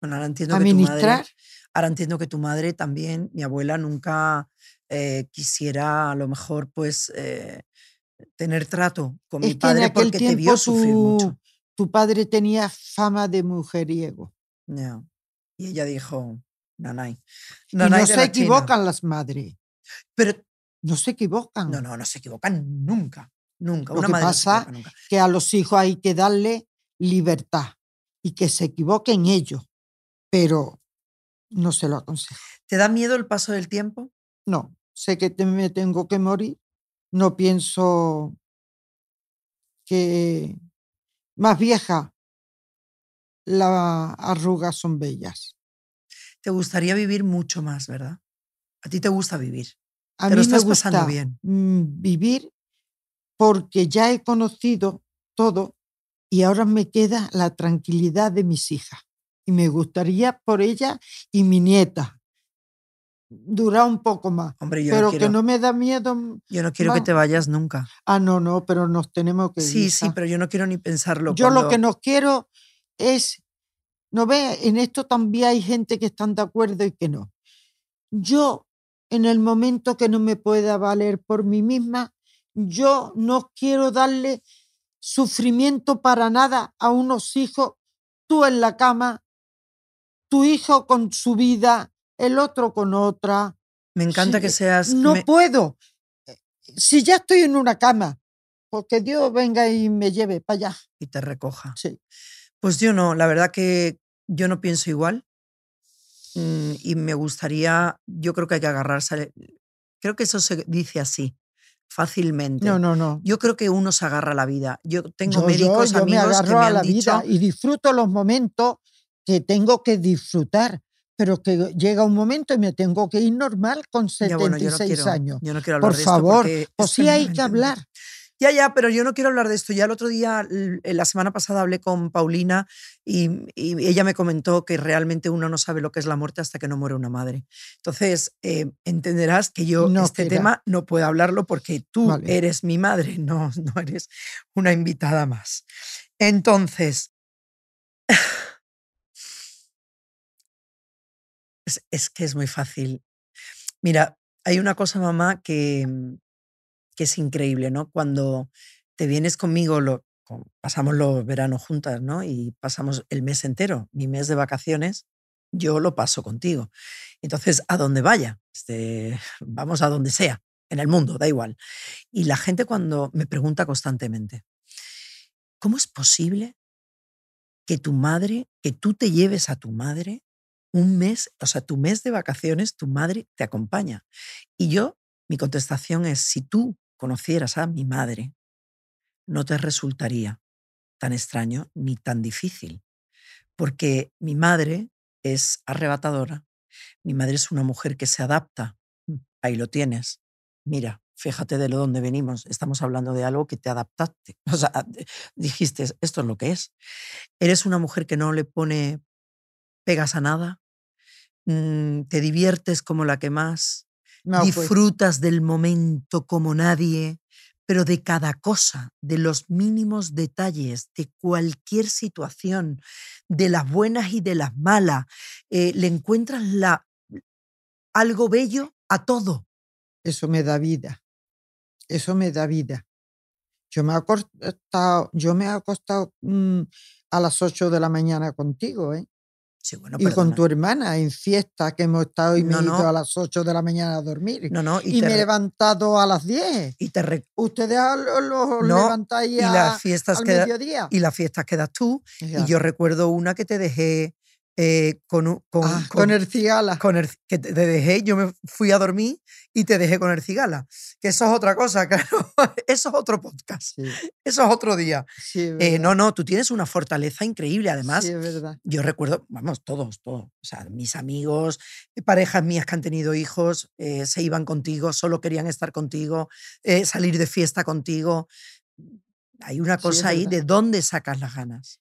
Bueno, ahora entiendo que tu madre, administrar, ahora entiendo que tu madre también, mi abuela nunca eh, quisiera a lo mejor pues eh, tener trato con mi es padre porque te vio sufrir mucho. tu, padre tenía fama de mujeriego. Ya. Y ella dijo, nanay. Y no se la China". equivocan las madres. Pero No se equivocan. no, no, no se equivocan nunca. Nunca. Lo Una que madre no pasa nunca. Que a los hijos hay que darle libertad y que se equivoquen ellos. Pero no se lo aconsejo. ¿Te da miedo el paso del tiempo? No, sé que te- me tengo que morir. No pienso que más vieja las arrugas son bellas. Te gustaría vivir mucho más, ¿verdad? A ti te gusta vivir. A mí me pasando gusta bien. mm, vivir porque ya he conocido todo y ahora me queda la tranquilidad de mis hijas. Y me gustaría por ella y mi nieta durar un poco más. Hombre, yo pero no que no me da miedo. mm, yo no quiero que te vayas nunca. Ah, no, no, pero nos tenemos que ir. Sí, sí, pero yo no quiero ni pensarlo. Yo lo que no quiero es, no ve, en esto también hay gente que están de acuerdo y que no. Yo, en el momento que no me pueda valer por mí misma, yo no quiero darle sufrimiento para nada a unos hijos, tú en la cama, tu hijo con su vida, el otro con otra. Me encanta Sí, que seas... No me- puedo. Si ya estoy en una cama, porque Dios venga y me lleve para allá. y te recoja. Sí. Pues yo no, la verdad que yo no pienso igual. Mm, Y me gustaría, yo creo que hay que agarrarse. Creo que eso se dice así, fácilmente. No, no, no. Yo creo que uno se agarra a la vida. Yo tengo Yo, yo, médicos, yo me amigos que agarro me a la dicho, vida y disfruto los momentos que tengo que disfrutar, pero que llega un momento y me tengo que ir normal con ya bueno, yo no 76 quiero, años. yo no quiero hablar Por de esto favor, porque pues es sí hay que hablar. Ya, ya, pero yo no quiero hablar de esto. Ya el otro día, eh, la semana pasada, hablé con Paulina y, y ella me comentó que realmente uno no sabe lo que es la muerte hasta que no muere una madre. Entonces, eh, entenderás que yo No, este tema no puedo hablarlo porque tú Vale. eres mi madre, no, no eres una invitada más. Entonces, es, es que es muy fácil. Mira, hay una cosa, mamá, que, mm, que es increíble, ¿no? Cuando te vienes conmigo, lo, pasamos los veranos juntas, ¿no? Y pasamos el mes entero, mi mes de vacaciones, yo lo paso contigo. Entonces, a donde vaya, este, vamos a donde sea, en el mundo, da igual. Y la gente cuando me pregunta constantemente, ¿cómo es posible que tu madre, que tú te lleves a tu madre un mes, o sea, tu mes de vacaciones, tu madre te acompaña? Y yo, mi contestación es, si tú conocieras a mi madre, no te resultaría tan extraño ni tan difícil, porque mi madre es arrebatadora, mi madre es una mujer que se adapta, Mm, ahí lo tienes, mira, fíjate de lo donde venimos, estamos hablando de algo que te adaptaste, o sea, dijiste, esto es lo que es. Eres una mujer que no le pone pegas a nada, mm, te diviertes como la que más, No, pues, disfrutas del momento como nadie, pero de cada cosa, de los mínimos detalles, de cualquier situación, de las buenas y de las malas, eh, le encuentras la, algo bello a todo. eso me da vida. Eso me da vida. Yo me he acostado, yo me he acostado mm, a las 8 de la mañana contigo, ¿eh? Sí, bueno, y con tu hermana en fiesta que hemos estado y me No, he ido no. a las 8 de la mañana a dormir. No, no, y, y me he levantado a las 10. y te re- Ustedes a lo, lo No, levantáis y a- las fiestas al que da- mediodía. y las fiestas que das tú. Ya. Y yo recuerdo una que te dejé eh, con, con, Ah, con- con el cigala. con el- que te dejé, yo me fui a dormir y te dejé con el cigala. Que eso es otra cosa, claro. Eso es otro podcast. Sí, Eso es otro día. sí, Eh, no, no, tú tienes una fortaleza increíble. Además, Sí, es verdad. yo recuerdo, vamos, todos, todos. O sea, mis amigos, eh, parejas mías que han tenido hijos, eh, se iban contigo, solo querían estar contigo, salir de fiesta contigo. Hay una cosa ahí de dónde sacas las ganas.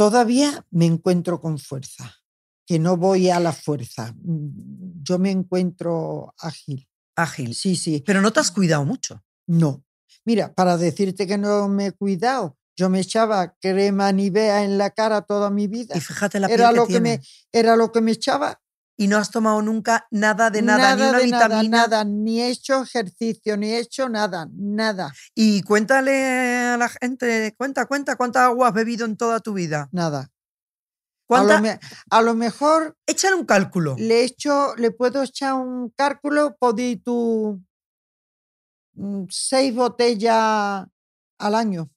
Todavía me encuentro con fuerza, que no voy a la fuerza. Mm, Yo me encuentro ágil. Ágil. Sí, sí. Pero no te has cuidado mucho. No. Mira, para decirte que no me he cuidado, yo me echaba crema Nivea en la cara toda mi vida. Y fíjate la piel Era que lo que, me, era lo que me echaba. Y no has tomado nunca nada de nada, ni una de nada, vitamina. nada, ni he hecho ejercicio, ni he hecho nada, nada, Y cuéntale a la gente, cuenta, cuenta cuánta agua has bebido en toda tu vida. nada. A lo, me- a lo mejor Échale un cálculo. le echo, le puedo echar un cálculo, podí tú mm, seis botellas al año.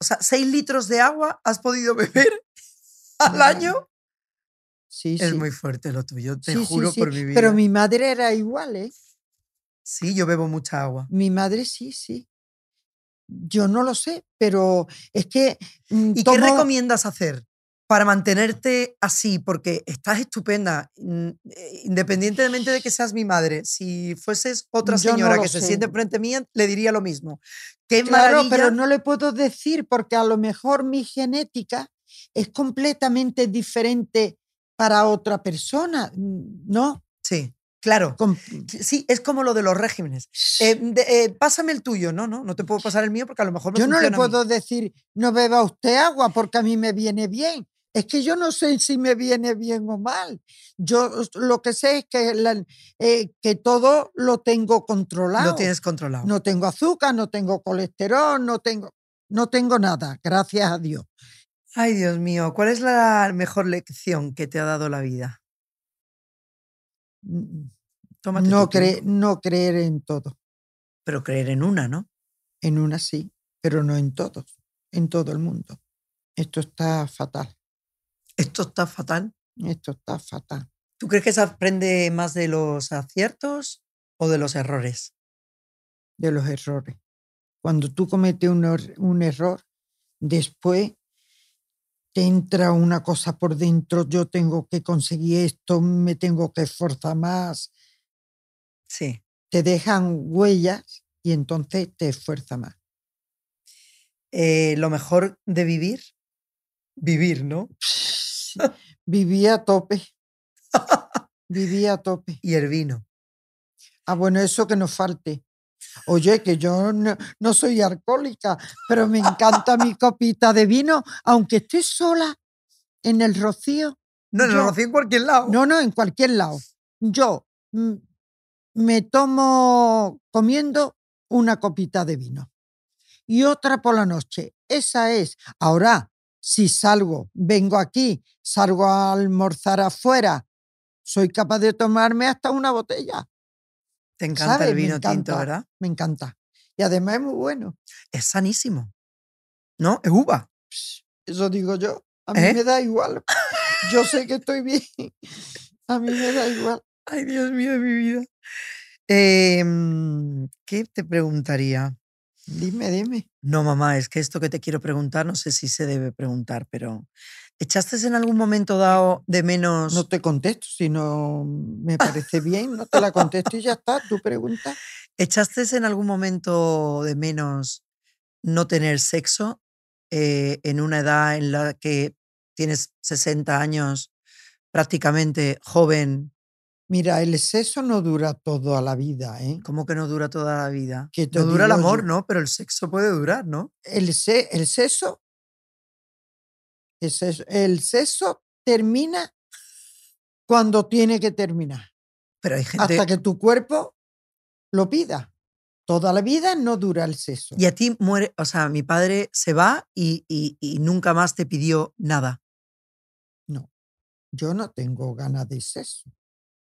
O sea, seis litros de agua has podido beber al año. Sí, Es sí. muy fuerte lo tuyo, te Sí, juro por mi vida. Pero mi madre era igual, ¿eh? Sí, yo bebo mucha agua. Mi madre sí, sí. Yo no lo sé, pero es que mm, ¿Y qué recomiendas hacer para mantenerte así? Porque estás estupenda, mm, eh, independientemente de que seas mi madre. Si fueses otra no señora lo que se sé. siente frente mía, le diría lo mismo. Qué Claro, maravilla. pero no le puedo decir porque a lo mejor mi genética es completamente diferente para otra persona, mm, ¿no? Sí, claro. Com- Sí, es como lo de los regímenes. Eh, de- eh, pásame el tuyo, no, no, no te puedo pasar el mío porque a lo mejor me Yo no le puedo decir, no beba usted agua porque a mí me viene bien. Es que yo no sé si me viene bien o mal. Yo lo que sé es que, la- eh, que todo lo tengo controlado. Lo tienes controlado. No tengo azúcar, no tengo colesterol, no tengo, no tengo nada, gracias a Dios. Ay, Dios mío, ¿cuál es la mejor lección que te ha dado la vida? Mm, Tómate No, cre- creer en todo. Pero creer en una, ¿no? En una sí, pero no en todos, en todo el mundo. Esto está fatal, Esto está fatal. esto está fatal. ¿Tú crees que se aprende más de los aciertos o de los errores? de los errores. Cuando tú cometes un, un error, después te entra una cosa por dentro, yo tengo que conseguir esto, me tengo que esforzar más, Sí. te dejan huellas y entonces te esfuerza más. Eh, lo mejor de vivir, vivir, ¿no? Sí, Viví a tope, viví a tope. Y el vino. Ah, bueno, eso que nos falte. Oye, que yo no, no soy alcohólica, pero me encanta mi copita de vino, aunque esté sola en el rocío. No, en el rocío en cualquier lado. No, no, en cualquier lado. Yo me tomo comiendo una copita de vino y otra por la noche. Esa es. Ahora, si salgo, vengo aquí, salgo a almorzar afuera, soy capaz de tomarme hasta una botella. Te encanta ¿sabes? el vino tinto, encanta. ¿verdad? Me encanta. Y además es muy bueno. Es sanísimo. ¿No? Es uva. Eso digo yo. A mí ¿Eh? me da igual. Yo sé que estoy bien. A mí me da igual. Ay, Dios mío de mi vida. Em, ¿Qué te preguntaría? Dime, dime. No, mamá, es que esto que te quiero preguntar, no sé si se debe preguntar, pero ¿echaste en algún momento dado de menos? No te contesto, si no me parece bien, no te la contesto y ya está, tu pregunta. ¿Echaste en algún momento de menos no tener sexo eh, en una edad en la que tienes 60 años, prácticamente joven? Mira, el sexo no dura toda la vida, ¿eh? ¿Cómo que no dura toda la vida? ¿Qué te No dura el amor, yo? ¿no? Pero el sexo puede durar, ¿no? El, se- el sexo, el sexo, el sexo termina cuando tiene que terminar, Pero hay gente... hasta que tu cuerpo lo pida. Toda la vida no dura el sexo. Y a ti muere, o sea, mi padre se va y, y- y nunca más te pidió nada, No, yo no tengo ganas de sexo.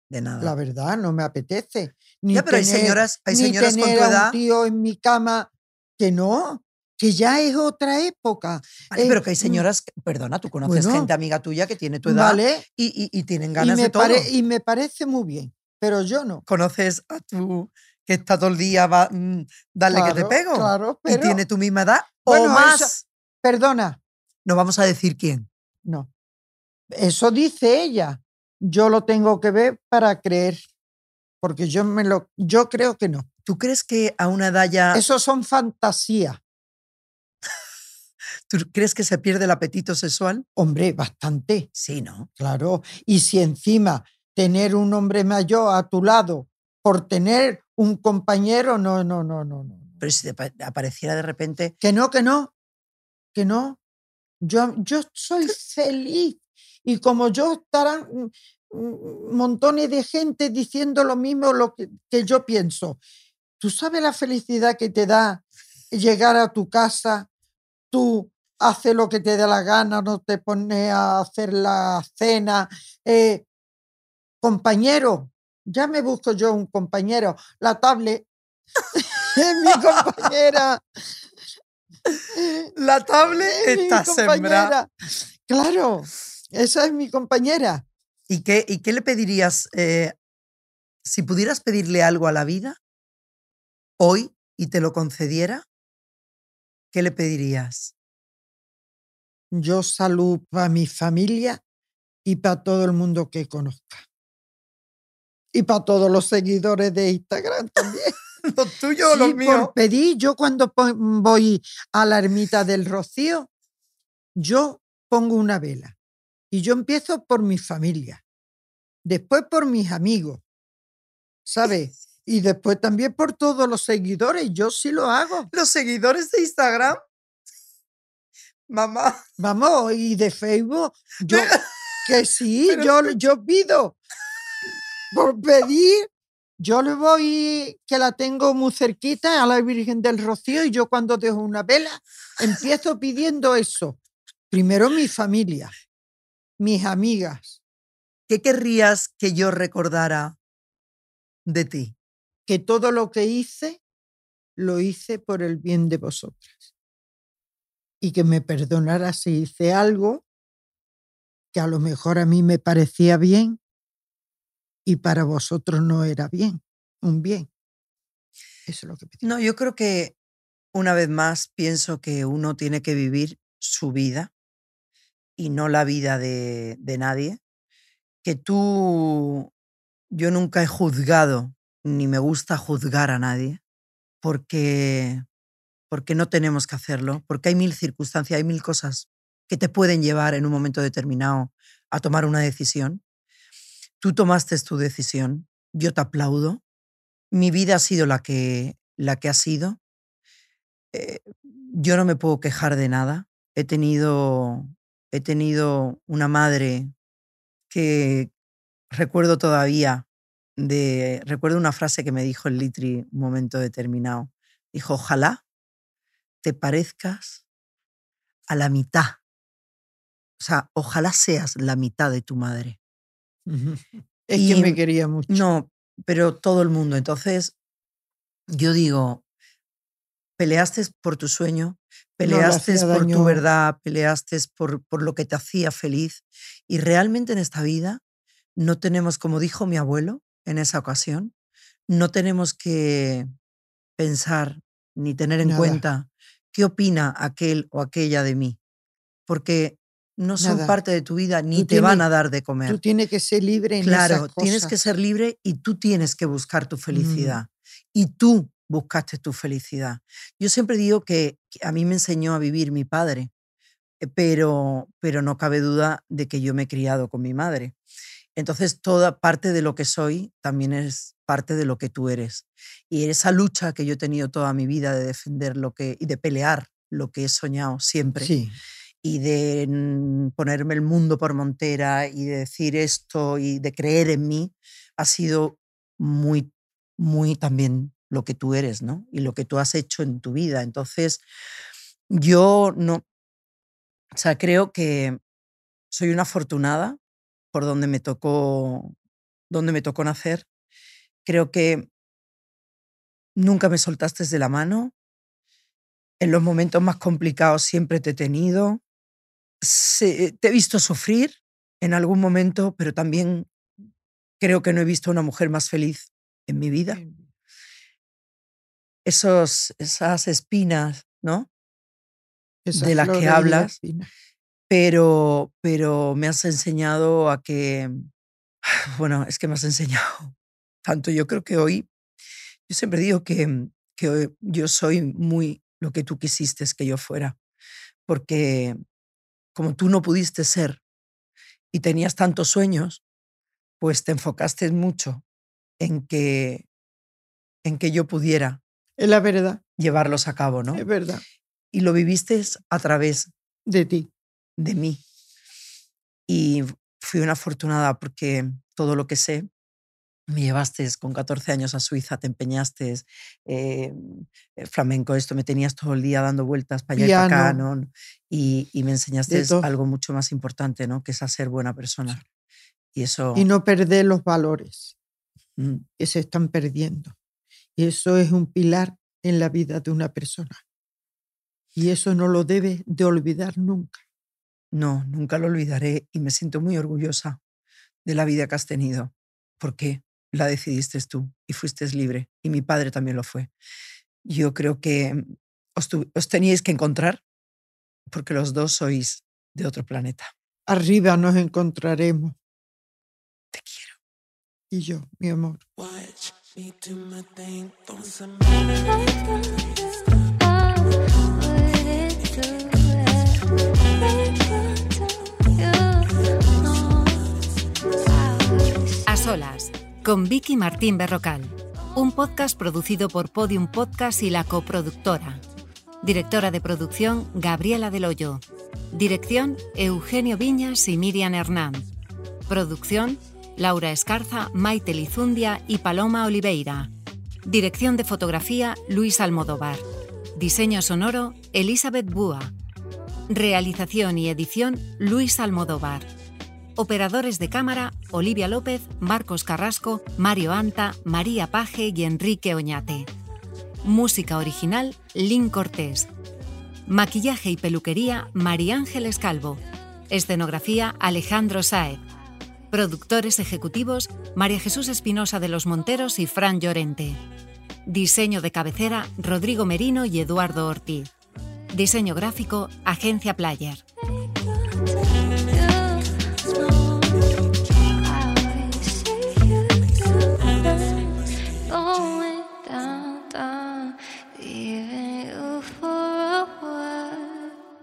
de nada. La verdad, no me apetece. Ni ya, pero hay tener- señoras, hay ni señoras con a un edad. tío en mi cama que no, que ya es otra época. Vale, eh, pero que hay mm, señoras, perdona, tú conoces bueno, gente amiga tuya que tiene tu edad ¿Vale? y, y- y tienen Y ganas me, de todo. pare- y me parece muy bien, pero yo no. Conoces a tu que está todo el día, va, mm, dale que te Claro, pego. Claro, y pero. tiene tu misma edad o Bueno, más. eso- Perdona, No vamos a decir quién. no. Eso dice ella. Yo lo tengo que ver para creer. Porque yo me lo. Yo creo que no. ¿Tú crees que a una edad ya, Eso son fantasías. Tú crees que se pierde el apetito sexual? Hombre, bastante. Sí, ¿no? Claro. Y si encima tener un hombre mayor a tu lado por tener un compañero, no, no, no, no, no. Pero si te pa- apareciera de repente, Que no, que no, que no. Yo, yo soy feliz. Y como yo estarán mm, montones de gente diciendo lo mismo lo que, que yo pienso. ¿Tú sabes la felicidad que te da llegar a tu casa? Tú haces lo que te dé la gana, no te pones a hacer la cena. eh, compañero, ya me busco yo un compañero. La tablet es mi compañera. la tablet Es está sembrada. Claro, esa es mi compañera. ¿Y qué, ¿Y qué le pedirías? eh, si pudieras pedirle algo a la vida hoy y te lo concediera, ¿qué le pedirías? Yo salud para mi familia y para todo el mundo que conozca. Y para todos los seguidores de Instagram también. ¿Los tuyos o Sí, los por míos? pedir, yo cuando voy a la ermita del Rocío, yo pongo una vela. Y yo empiezo por mi familia, después por mis amigos, ¿sabes? Y después también por todos los seguidores, yo sí lo hago. ¿Los seguidores de Instagram? Mamá, Vamos, y de Facebook, yo que sí, yo, yo pido. Por pedir, yo le voy, que la tengo muy cerquita a la Virgen del Rocío, y yo cuando dejo una vela, empiezo pidiendo eso. Primero mi familia, mis amigas, ¿qué querrías que yo recordara de ti? que todo lo que hice, lo hice por el bien de vosotras. Y que me perdonara si hice algo que a lo mejor a mí me parecía bien y para vosotros no era bien, un bien. Eso es lo que pedí. No, yo creo que una vez más pienso que uno tiene que vivir su vida y no la vida de, de nadie. Que tú, yo nunca he juzgado ni me gusta juzgar a nadie porque, porque no tenemos que hacerlo, porque hay mil circunstancias, hay mil cosas que te pueden llevar en un momento determinado a tomar una decisión. Tú tomaste tu decisión, yo te aplaudo. Mi vida ha sido la que, la que ha sido. Eh, yo no me puedo quejar de nada. He tenido, he tenido una madre que recuerdo todavía de recuerdo una frase que me dijo el Litri un momento determinado. Dijo, ojalá te parezcas a la mitad. O sea, ojalá seas la mitad de tu madre. Es Y que me quería mucho. No, pero todo el mundo. Entonces, yo digo, peleaste por tu sueño, peleaste por tu verdad, peleaste por, por lo que te hacía feliz. Y realmente en esta vida no tenemos, como dijo mi abuelo en esa ocasión, no tenemos que pensar ni tener en Nada. cuenta qué opina aquel o aquella de mí, porque no son Nada. parte de tu vida ni Tú te van tienes- a dar de comer. Tú tienes que ser libre en Claro, esas tienes que cosas. ser libre y tú tienes que buscar tu felicidad. Y tú buscaste tu felicidad. Yo siempre digo que, que a mí me enseñó a vivir mi padre, eh, pero, pero no cabe duda de que yo me he criado con mi madre. Entonces, toda parte de lo que soy también es parte de lo que tú eres. Y esa lucha que yo he tenido toda mi vida de defender lo que y de pelear lo que he soñado siempre Sí. y de mm, ponerme el mundo por montera y de decir esto y de creer en mí, ha sido muy, muy también lo que tú eres, ¿no? Y lo que tú has hecho en tu vida. Entonces, yo no, o sea, creo que soy una afortunada por donde me tocó, donde me tocó nacer. Creo que nunca me soltaste de la mano. En los momentos más complicados siempre te he tenido. Se- te he visto sufrir en algún momento, pero también creo que no he visto a una mujer más feliz en mi vida. Esos, esas espinas, ¿no? Esa de las que la hablas. Pero, pero me has enseñado a que, bueno, es que me has enseñado tanto. Yo creo que hoy, yo siempre digo que, que hoy yo soy muy lo que tú quisiste que yo fuera, porque como tú no pudiste ser y tenías tantos sueños, pues te enfocaste mucho en que, en que yo pudiera Es la verdad. llevarlos a cabo, ¿no? Es verdad. Y lo viviste a través De ti. De mí. Y fui una afortunada porque todo lo que sé, me llevaste con 14 años a Suiza, te empeñaste, eh, eh, flamenco, esto, me tenías todo el día dando vueltas para allá y para acá. ¿no? Y, y me enseñaste algo mucho más importante, ¿no? Que es a ser buena persona. Y eso... Y no perder los valores mm, que se están perdiendo. Y eso es un pilar en la vida de una persona. Y eso no lo debe de olvidar nunca. No, nunca lo olvidaré y me siento muy orgullosa de la vida que has tenido, porque la decidiste tú y fuiste libre y mi padre también lo fue. Yo creo que mm, os, tu- os teníais que encontrar porque los dos sois de otro planeta. Arriba nos encontraremos. Te quiero. Y yo, mi amor. Watch me do my thing, solas, con Vicky Martín Berrocal. Un podcast producido por Podium Podcast y la coproductora. Directora de producción, Gabriela Del Hoyo. Dirección, Eugenio Viñas y Miriam Hernán. Producción, Laura Escarza, Maite Lizundia y Paloma Oliveira. Dirección de fotografía, Luis Almodóvar. Diseño sonoro, Elizabeth Búa. Realización y edición, Luis Almodóvar. Operadores de cámara, Olivia López, Marcos Carrasco, Mario Anta, María Paje y Enrique Oñate. Música original, Lynn Cortés. Maquillaje y peluquería, María Ángeles Calvo. Escenografía, Alejandro Saez. Productores ejecutivos, María Jesús Espinosa de los Monteros y Fran Llorente. Diseño de cabecera, Rodrigo Merino y Eduardo Ortiz. Diseño gráfico, Agencia Player.